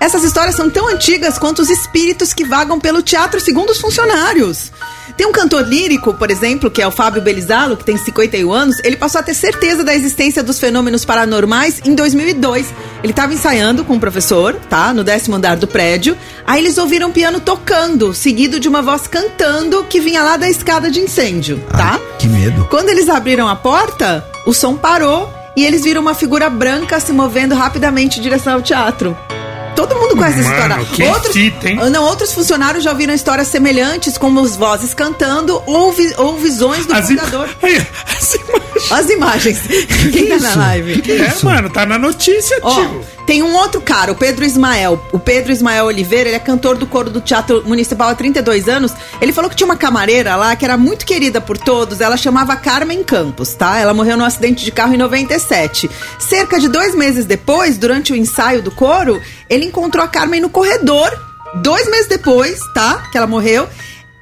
Essas histórias são tão antigas quanto os espíritos que vagam pelo teatro, segundo os funcionários. Tem um cantor lírico, por exemplo, que é o Fábio Belizalo, que tem 51 anos. Ele passou a ter certeza da existência dos fenômenos paranormais em 2002. Ele estava ensaiando com um professor, tá? No décimo andar do prédio. Aí eles ouviram um piano tocando, seguido de uma voz cantando que vinha lá da escada de incêndio, tá? Ai, que medo. Quando eles abriram a porta, o som parou e eles viram uma figura branca se movendo rapidamente em direção ao teatro. Todo mundo conhece essa Mano, história. que fita, hein? Ah, Não, outros funcionários já ouviram histórias semelhantes, como as vozes cantando ou, vi- ou visões do As, im- fundador. Aí, as imagens. As imagens. Quem tá na live? É, mano, tá na notícia, Ó, tio. Tem um outro cara, o Pedro Ismael. O Pedro Ismael Oliveira, ele é cantor do coro do Teatro Municipal há 32 anos. Ele falou que tinha uma camareira lá que era muito querida por todos. Ela chamava Carmen Campos, tá? Ela morreu num acidente de carro em 97. Cerca de dois meses depois, durante o ensaio do coro, ele encontrou a Carmen no corredor. Dois meses depois, tá? Que ela morreu.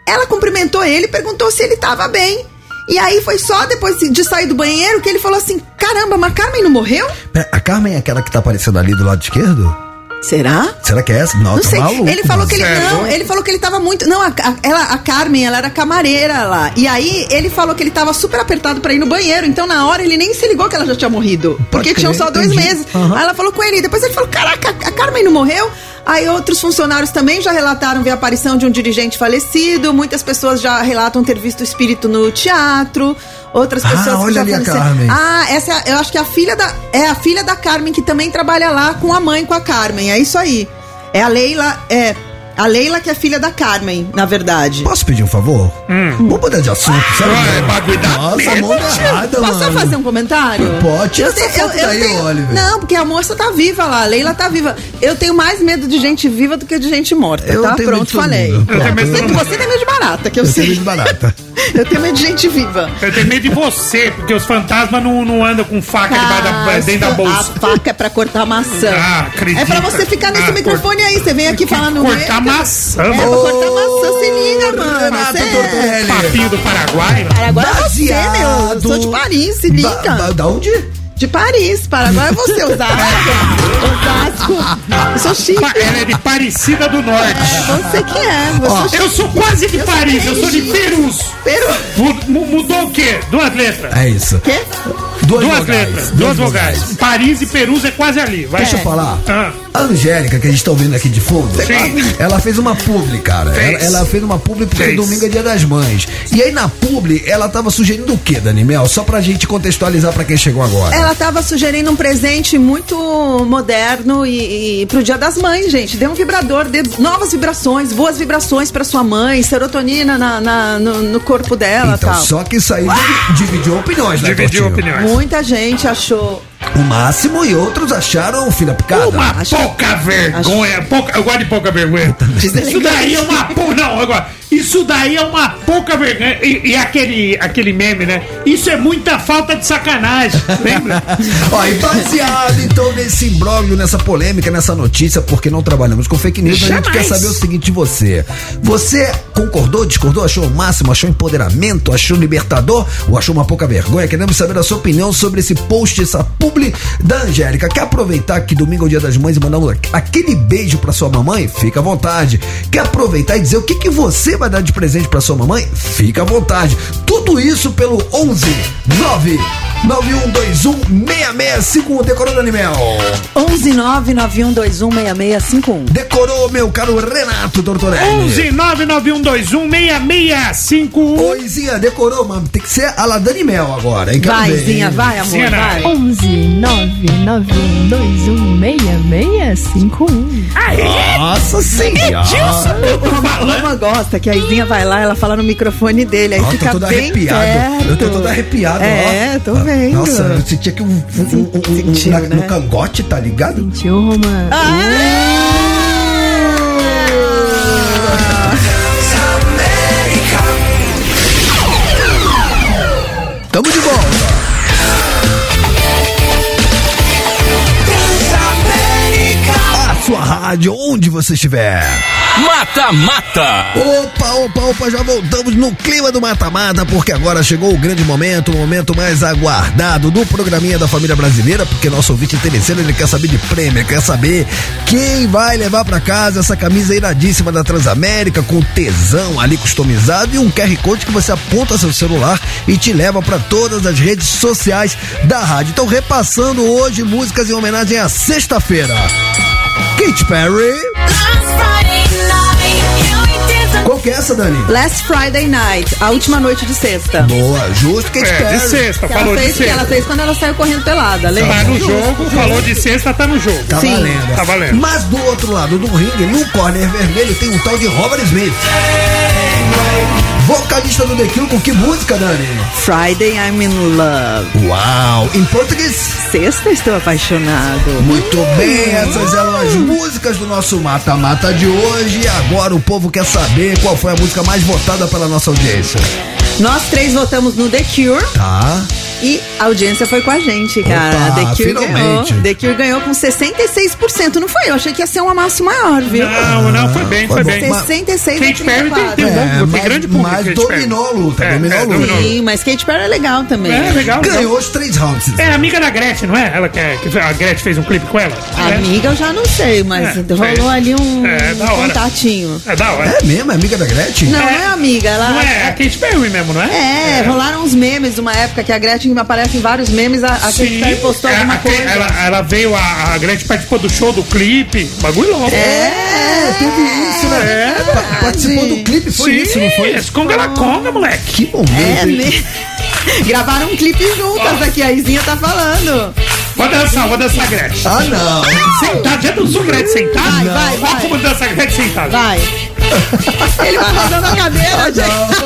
Ela cumprimentou ele e perguntou se ele tava bem. E aí foi só depois de sair do banheiro que ele falou assim: caramba, mas a Carmen não morreu? A Carmen é aquela que tá aparecendo ali do lado esquerdo? Será? Será que é essa? Não, Não sei. maluco. ele falou que ele Sério? não, ele falou que ele tava muito, não, a, a- ela, a Carmen, ela era camareira lá. E aí ele falou que ele tava super apertado pra ir no banheiro, então na hora ele nem se ligou que ela já tinha morrido, porque crer, tinham só dois entendi. meses. Aham. Aí ela falou com ele, e depois ele falou: "Caraca, a Carmen não morreu?" Aí outros funcionários também já relataram ver a aparição de um dirigente falecido, muitas pessoas já relatam ter visto o espírito no teatro, outras Ah, pessoas que olha ali a. Carmen. Ah, essa é eu acho que é a filha da é a filha da Carmen que também trabalha lá com a mãe com a Carmen. É isso aí. É a Leila, é a Leila que é filha da Carmen, na verdade. Posso pedir um favor? Vamos mudar de assunto, sabe? Ah, é bagulho da Nossa, mão errada, Posso mano. fazer um comentário? Pode. Eu tenho- foto eu- eu daí, tenho- Oliver. Não, porque a moça tá viva lá, a Leila tá viva. Eu tenho mais medo de gente viva do que de gente morta, Eu tá? tenho medo Pronto, falei. Eu tenho medo de Você, tem medo de barata, que eu, Eu sei. tenho medo de barata. Eu tenho medo de gente viva. Eu tenho medo de você, porque os fantasmas não, não andam com faca debaixo da, Ah, dentro da bolsa. A faca é pra cortar maçã. Ah, acredita. É pra você ficar nesse Ah, microfone aí. Você vem aqui falando. cortar meio- maçã, É pra mano. cortar maçã, se liga, mano. Renato Cê é-. Papinho do Paraguai. Agora é você, meu. Eu sou de Paris, se liga. Ba- da onde? De Paris, Paraguai é você, Osasco. Osasco. Eu sou chique. Ela é de Parecida do Norte. Você que é. Eu sou chique. Eu sou quase de Paris, eu sou de Perus. Peru. Mu- mu- Mudou o quê? Duas letras. É isso. Quê? Duas, Duas vogais. letras, duas vogais. Paris e Perus é quase ali. Vai. Deixa eu falar. Ah. A Angélica, que a gente tá ouvindo aqui de fundo, Sim. ela fez uma publi, cara. Fez. Ela, ela fez uma publi porque Fez. domingo é dia das mães. E aí na publi, ela tava sugerindo o quê, Dani Mel? Só pra gente contextualizar pra quem chegou agora. Ela tava sugerindo um presente muito moderno e, e pro Dia das Mães, gente. Dê um vibrador, dê novas vibrações, boas vibrações pra sua mãe, serotonina na, na- no, no corpo dela Então, tal. só que isso aí divi- dividiu opiniões, né, Dividiu opiniões. Muita gente achou. O máximo e outros acharam filha picada. Uma pouca vergonha. Pouca, eu gosto de pouca vergonha. Isso daí é uma pouca. Não, agora. Isso daí é uma pouca vergonha. E, e aquele, aquele meme, né? Isso é muita falta de sacanagem. Lembra? Ó, e baseado então nesse imbróglio, nessa polêmica, nessa notícia, porque não trabalhamos com fake news, a gente Jamais. quer saber o seguinte de você. Você concordou, discordou, achou o máximo, achou empoderamento, achou libertador ou achou uma pouca vergonha? Queremos saber a sua opinião sobre esse post, essa da Angélica. Quer aproveitar que domingo é o dia das mães e mandar um- aquele beijo pra sua mamãe? Fica à vontade. Quer aproveitar e dizer o que, que você vai dar de presente pra sua mamãe? Fica à vontade. Tudo isso pelo 11 9 9121 6651. Decorou, Daniel? 11991216651. Decorou, meu caro Renato Tortorelli. 11 99121 6651. Oizinha, decorou, mano. Tem que ser a la Dani Mel agora, hein? Vai, Zinha, vai, amor, Zinha, vai. 11 991216651. Nossa senhora. A Roma gosta que a Izinha vai lá, ela fala no microfone dele, aí Ó, tô fica todo bem arrepiado. perto. Eu tô todo arrepiado, É, ó. tô vendo. Nossa, eu senti aqui um, um, um, um, um Sentiu, na- né? no cangote, tá ligado? Sentiu, Romano? Tamo de volta. Rádio, onde você estiver. Mata Mata. Opa, opa, opa, já voltamos no clima do mata-mata, porque agora chegou o grande momento, o momento mais aguardado do programinha da família brasileira, porque nosso ouvinte interesseiro, ele quer saber de prêmio, quer saber quem vai levar pra casa essa camisa iradíssima da Transamérica, com tesão ali customizado e um QR Code que você aponta seu celular e te leva pra todas as redes sociais da rádio. Então, repassando hoje músicas em homenagem à sexta-feira. Katy Perry. Qual que é essa, Dani? Last Friday Night, a última noite de sexta. Boa, justo Katy É, Perry. de sexta, Que falou ela, de fez, que ela sexta. fez quando ela saiu correndo pelada, lembra? Tá no jogo, falou de sexta, tá no jogo. Tá Sim. valendo. Tá valendo. Mas do outro lado do ringue, no corner vermelho, tem um tal de Robert Smith. Vocalista do The Cure, com que música, Dani? Friday I'm in love. Uau! Em português? Sexta estou apaixonado. Muito bem, essas eram as músicas do nosso mata-mata de hoje. E agora o povo quer saber qual foi a música mais votada pela nossa audiência. Nós três votamos no The Cure. Tá? E a audiência foi com a gente, cara. Opa, The Cure finalmente. ganhou. The Cure ganhou com 66%. Não foi? Eu achei que ia ser uma massa maior, viu? Não, não, foi bem, foi, Foi bem. bom. 66 a Kate Perry tem, 34. tem, um bom, tem mas- grande público. mas dominou a luta, É, dominou é, a luta. dominou. Sim, mas Kate Perry é legal também. É, legal. Ganhou legal. os três rounds. É amiga da Gretchen, não é? Ela que, é- que a Gretchen fez um clipe com ela? É. Amiga, eu já não sei, mas É, rolou ali um É, contatinho. É da hora. É mesmo? É amiga da Gretchen? Não, não é amiga, ela. Não é, é a Katy Perry mesmo, não é? É, rolaram uns memes uma época que a Gretchen aparece em vários memes, a, a Perry postou é, alguma a- coisa. Ela, ela veio, a, a Gretchen participou do show do clipe. Bagulho louco. É, teve isso, né? É, Pa- Participou do clipe, foi Sim, isso, não foi? esse Conga la Conga, moleque. Que momento. É, né? Gravaram um clipe juntas aqui, a Izinha tá falando. Vou dançar, vou dançar Gretchen. Ah, não. Sentado, já dançou Gretchen sentado? Vai, vai, vai. como dança Gretchen sentado. Vai. Ele vai rodando a cadeira, Ah, gente.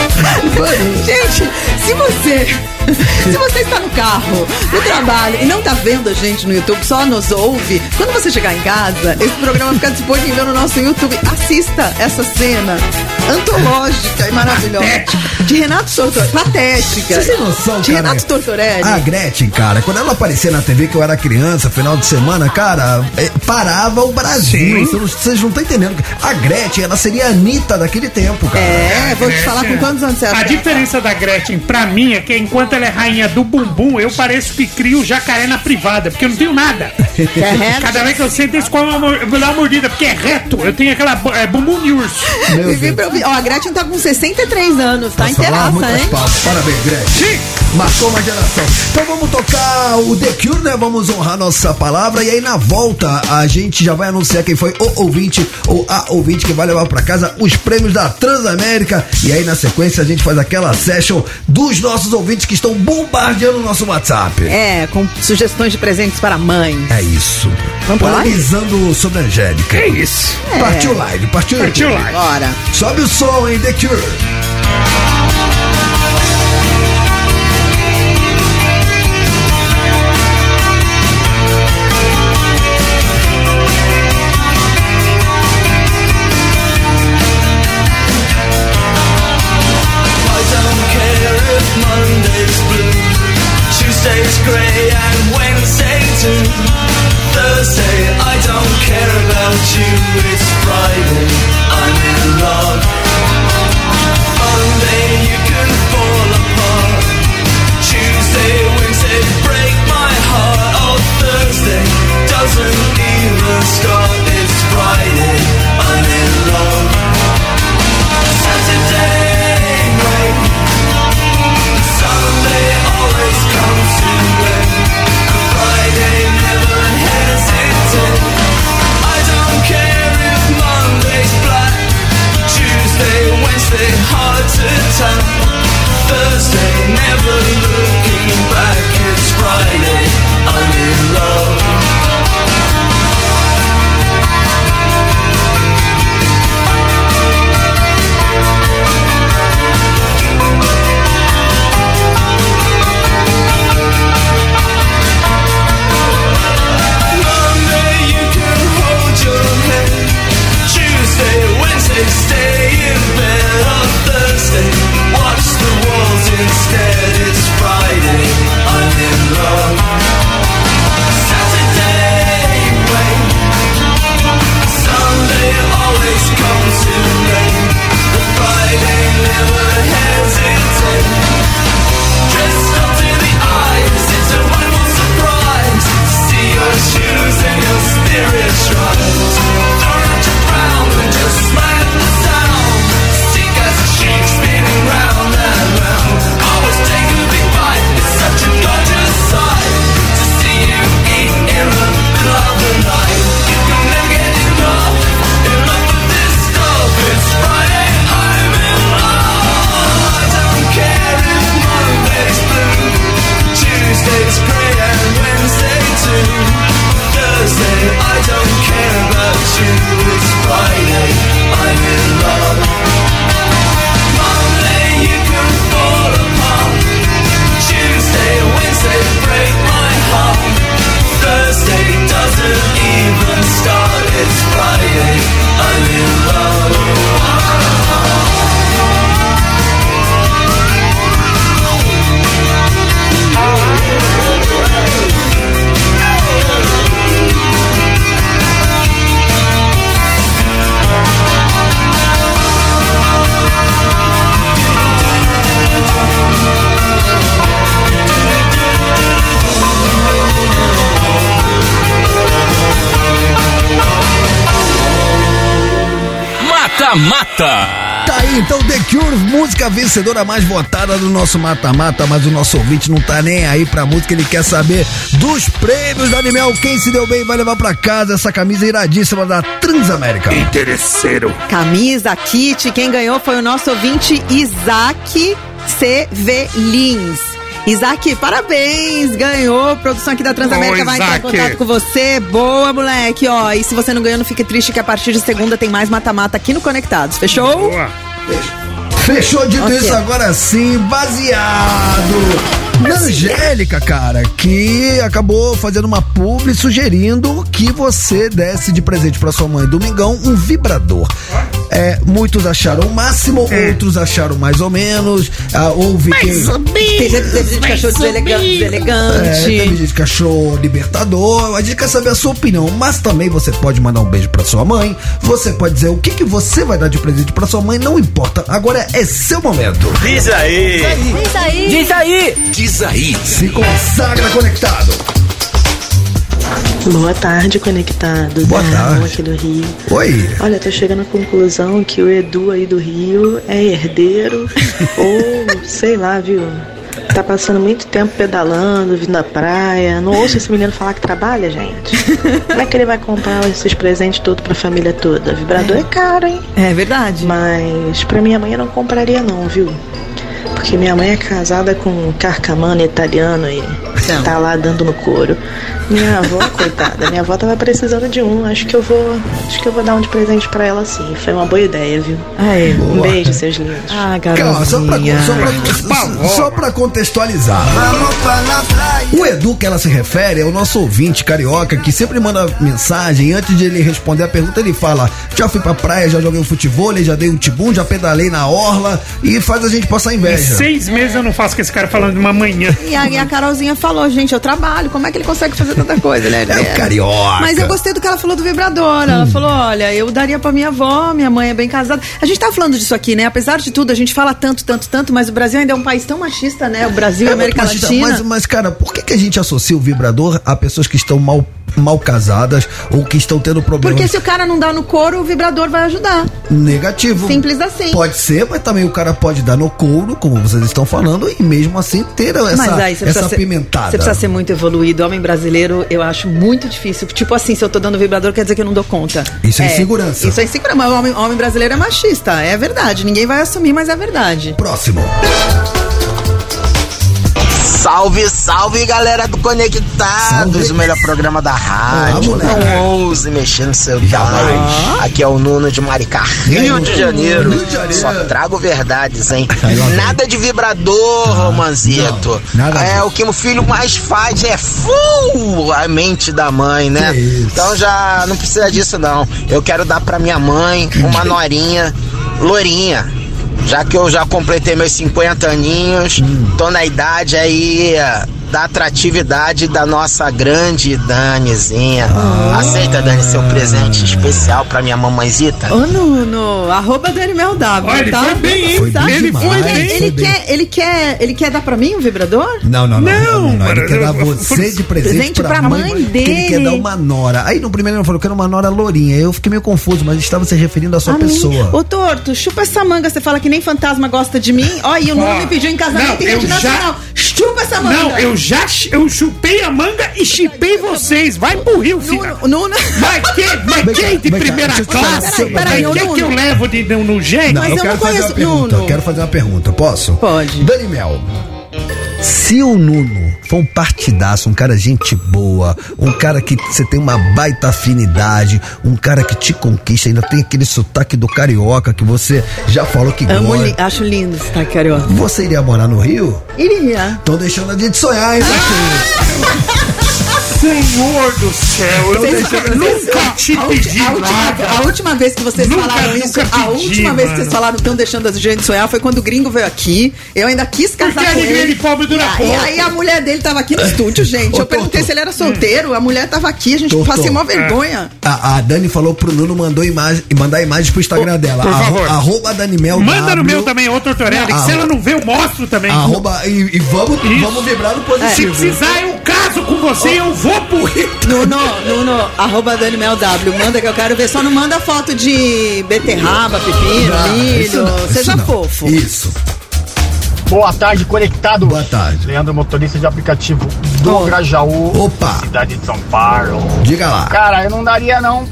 Gente, se você. Se você está no carro, no trabalho e não tá vendo a gente no YouTube, só nos ouve, quando você chegar em casa, esse programa fica disponível no nosso YouTube. Assista essa cena antológica e maravilhosa. De Renato Tortorelli. Patética. Você tem noção, De cara? Renato Tortorelli. A Gretchen, cara, quando ela aparecia na TV que eu era criança, final de semana, cara, é, parava o Brasil. Vocês não- estão entendendo. A Gretchen, ela seria a Anitta daquele tempo, cara. É, vou te falar com quantos anos você A diferença da Gretchen pra mim é que enquanto ela é rainha do bumbum, eu pareço que crio jacaré na privada, porque eu não tenho nada. É reto? Cada vez que eu sento, eles comem uma, mor- eu vou dar uma mordida, porque é reto. Eu tenho aquela é, bumbum de urso. Meu Vivi Deus. pra ouvir. Ó, a Gretchen tá com 63 anos, tá falar? inteiraça, Muitas hein? palmas. Parabéns, Gretchen. Marcou uma geração. Então vamos tocar o The Cure, né? Vamos honrar nossa palavra. E aí na volta a gente já vai anunciar quem foi o ouvinte ou a ouvinte que vai levar pra casa os prêmios da Transamérica. E aí na sequência a gente faz aquela session dos nossos ouvintes que estão bombardeando o nosso WhatsApp. É, com sugestões de presentes para a mãe. É isso. Vamos pra Polemizando sobre a Angélica. É isso. Partiu live, partiu Partiu live. Bora. Sobe o som, hein, The Cure. It's time. stay. I don't care about you. It's Friday, I'm in Mata-Mata. Tá aí, então The Cure, música vencedora mais votada do nosso mata-mata, mas o nosso ouvinte não tá nem aí pra música, ele quer saber dos prêmios da Animal. Quem se deu bem vai levar pra casa essa camisa iradíssima da Transamérica. Interesseiro. Camisa, kit, quem ganhou foi o nosso ouvinte Isaac CV Lins. Isaac, parabéns, ganhou. Produção aqui da Transamérica Ô, vai entrar em contato com você. Boa, moleque, ó. E se você não ganhou, não fique triste que a partir de segunda tem mais mata-mata aqui no Conectados. Fechou? Boa. Fechou dito Ok. isso agora sim, baseado na Angélica, cara, que acabou fazendo uma publi sugerindo que você desse de presente pra sua mãe domingão um vibrador. É, muitos acharam o máximo, outros acharam mais ou menos. Ah, houve quem. Tem gente, teve gente que achou deselegante. É, deselegante. teve gente que achou libertador. A gente quer saber a sua opinião. Mas também você pode mandar um beijo pra sua mãe. Você pode dizer o que, que você vai dar de presente pra sua mãe. Não importa. Agora é seu momento. Diz aí. Diz aí. Diz aí! Diz aí. Se consagra conectado. Boa tarde, conectados. Boa É a tarde. Aqui do Rio. Oi. Olha, tô chegando à conclusão que o Edu aí do Rio é herdeiro ou sei lá, viu? Tá passando muito tempo pedalando, vindo da praia. Não ouço esse menino falar que trabalha, gente. Como é que ele vai comprar esses presentes todos pra família toda? Vibrador é caro, hein? É verdade. Mas pra minha mãe eu não compraria não, viu? Porque minha mãe é casada com um carcamano italiano e tá lá dando no couro. Minha avó, coitada, minha avó tava precisando de um. Acho que eu vou. Acho que eu vou dar um de presente pra ela sim. Foi uma boa ideia, viu? Um Boa. beijo, seus lindos. Ah, Calma, só pra, garotinha. só, pra, só pra contextualizar. O Edu que ela se refere é o nosso ouvinte carioca que sempre manda mensagem e antes de ele responder a pergunta ele fala: Já fui pra praia, já joguei um futebol, já dei um tibum, já pedalei na orla e faz a gente passar Em inveja. seis meses eu não faço com esse cara falando de uma manhã. E a, e a Carolzinha falou, gente, eu trabalho, como é que ele consegue fazer tanta coisa, né? É o carioca. Mas eu gostei do que ela falou do vibrador. Ela falou: olha, eu daria pra minha avó, minha mãe é bem casada. A gente tá falando disso aqui, né? Apesar de tudo, a gente fala tanto, tanto, tanto, mas o Brasil ainda é um país tão machista, né? O Brasil e a É muito América machista, Latina. Mas, mas, cara, por que, que a gente associa o vibrador a pessoas que estão mal, mal casadas ou que estão tendo problemas Porque se o cara não dá no couro, o vibrador vai ajudar. negativos? Simples assim. Pode ser, mas também o cara pode dar no couro, como vocês estão falando, e mesmo assim ter essa, Mas aí você essa precisa ser- pimentada. Você precisa ser muito evoluído. Homem brasileiro, eu acho muito difícil. Tipo assim, se eu tô dando vibrador, quer dizer que eu não dou conta. Isso é insegurança. Isso é insegurança. Mas o homem, homem brasileiro é machista. É verdade. Ninguém vai assumir, mas é verdade. Próximo. Salve, salve galera do Conectados, Salve. o melhor programa da rádio. Não ouse mexer no celular. Aqui é o Nuno de Maricá, Rio de Janeiro. Rio de Janeiro. Só trago verdades, hein? Vem. Nada de vibrador, Romanzito. não, nada é o que o filho mais faz é full a mente da mãe, né? Então já não precisa disso não. Eu quero dar pra minha mãe uma norinha lourinha. Já que eu já completei meus 50 aninhos, Hum. tô na idade aí da atratividade da nossa grande Danizinha. Ah. Aceita, Dani, seu presente especial pra minha mamãezita? Ô, Nuno, arroba Daniel W, Olha, ele tá? foi bem, hein? Foi bem ele foi Ele, bem. ele quer, ele, quer, ele quer dar pra mim um vibrador? Não, não, não. Não, não, não, Ele mano, quer dar você de presente, Presente pra mãe porque Ele dele. quer dar uma nora. Aí no primeiro ele falou que era uma nora lourinha. Eu fiquei meio confuso, mas estava se referindo à sua A mim. pessoa. Ô, Torto, chupa essa manga. Você fala que nem fantasma gosta de mim. Ó, e o Nuno me pediu em casamento não, em rede eu já-. Chupa essa manga. Não, eu já eu chupei a manga e chipei vocês. Vai pro Rio, filha. Nuno. Mas que, mas quem de primeira classe? Mas pergunta. que que eu levo de, no, no jeito? Não, Mas eu, eu quero não fazer uma conheço- pergunta. Nuno. Eu quero fazer uma pergunta. Posso? Pode. Dani Mel. Se o Nuno for um partidaço, um cara gente boa, um cara que você tem uma baita afinidade, um cara que te conquista, ainda tem aquele sotaque do carioca que você já falou que Amo, gosta. li- acho lindo esse tá, carioca. Você iria morar no Rio? Iria. Tô deixando a gente sonhar, hein, Marquinhos? Senhor do céu, eu Vocês- vocês- nunca te a, pedi a última, nada. a última vez que vocês Nunca, falaram nunca isso, a pedi, última vez que mano. vocês falaram estão deixando a gente sonhar foi quando o gringo veio aqui. Eu ainda quis casar Porque a com ele. de pobre dura e, aí- pouco. aí a mulher dele tava aqui no estúdio, gente. Ô, Eu perguntei Toto. se ele era solteiro, a mulher tava aqui, a gente Toto. passei mó É. vergonha. A, a Dani falou pro Nuno mandou imagem, e mandar imagens pro Instagram dela. por favor. Arroba Dani Mel Manda no meu também, outro Torelli. que Se ela não vê, eu mostro também. Arroba, e, e vamos, vamos vibrar no Se positivo. precisar, eu caso com você e eu vou Vou Rio. Nuno, Nuno, arroba Dani Mel W. Manda que eu quero ver. Só não manda foto de beterraba, pepino, Ah, milho. não, Seja não. fofo. Isso. Boa tarde, conectado. Boa tarde. Leandro, motorista de aplicativo do Oh. Grajaú. Opa. Cidade de São Paulo. Diga lá. Cara, eu não daria não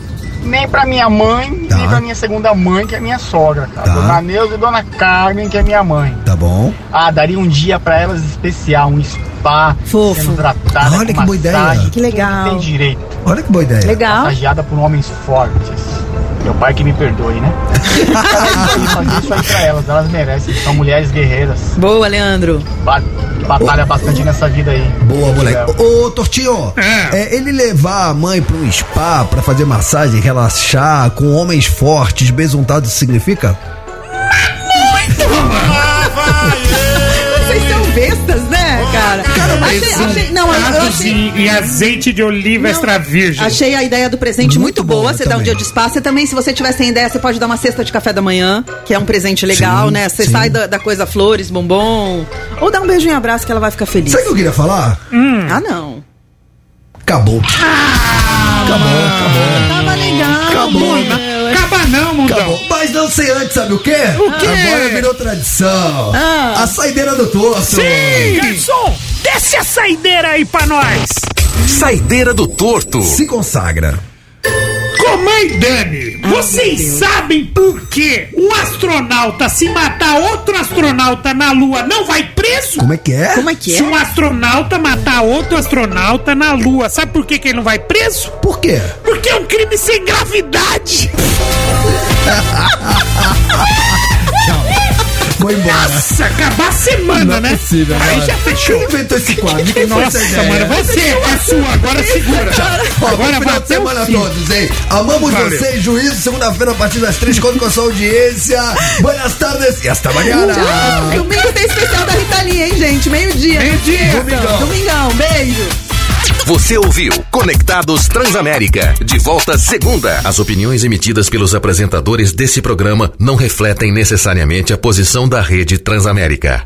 nem pra minha mãe, Tá. nem pra minha segunda mãe, que é minha sogra, cara. Tá. Dona Neuza e Dona Carmen, que é minha mãe. Tá bom. Ah, daria um dia pra elas especial, um spa, Fofo. sendo tratada Olha com que boa massagem, ideia. Que legal. Tem direito. Olha que boa ideia. Legal. Massageada por homens fortes. Meu pai que me perdoe, né? Isso aí, fazer isso aí pra elas, elas merecem. São mulheres guerreiras. Boa, Leandro. Ba- Batalha bastante nessa vida aí. Boa, moleque. Ô, ô, Tortinho, é, ele levar a mãe pra um spa pra fazer massagem, relaxar com homens fortes, besuntados, significa? Vocês são bestas, né, cara? Achei, achei, não, eu, eu Besuntados achei. e, e azeite de oliva extra virgem. Achei a ideia do presente muito, Muito boa. Você dá um dia de spa. Você também, se você tiver sem ideia, você pode dar uma cesta de café da manhã, que é um presente legal, Sim, né? Você sim. sai da, da coisa flores, bombom. Ou dá um beijinho e abraço que ela vai ficar feliz. Sabe o que eu queria falar? Ah, não. Acabou. acabou, acabou. Tava legal. Acabou, né? Acaba não, mundão. Acabou. Mas não sei antes, sabe o quê? O quê? Agora virou tradição. Ah. A saideira do torto. Sim! Garçom, desce a saideira aí pra nós. Saideira do torto. Se consagra. Comãe Dani, vocês sabem por que um astronauta, se matar outro astronauta na Lua, não vai preso? Como é que é? Como é que Se é? um astronauta matar outro astronauta na Lua, sabe por que, que ele não vai preso? Por quê? Porque é um crime sem gravidade. Vou embora. Nossa, acabar a semana, Não é né? possível, Aí já fechou. Quem inventou esse quadro? Quem foi Nossa, mano, você é sua, agora segura. Ó, Agora final de semana todos, hein? Amamos Valeu. vocês, juízo, segunda-feira a partir das três, conto com a sua audiência. Buenas tardes e hasta mañana. Tchau. Domingo tem especial da Rita Lee, hein, gente? Meio-dia. Meio-dia. Domingão. Domingão. Beijo. Você ouviu Conectados Transamérica. De volta segunda. As opiniões emitidas pelos apresentadores desse programa não refletem necessariamente a posição da rede Transamérica.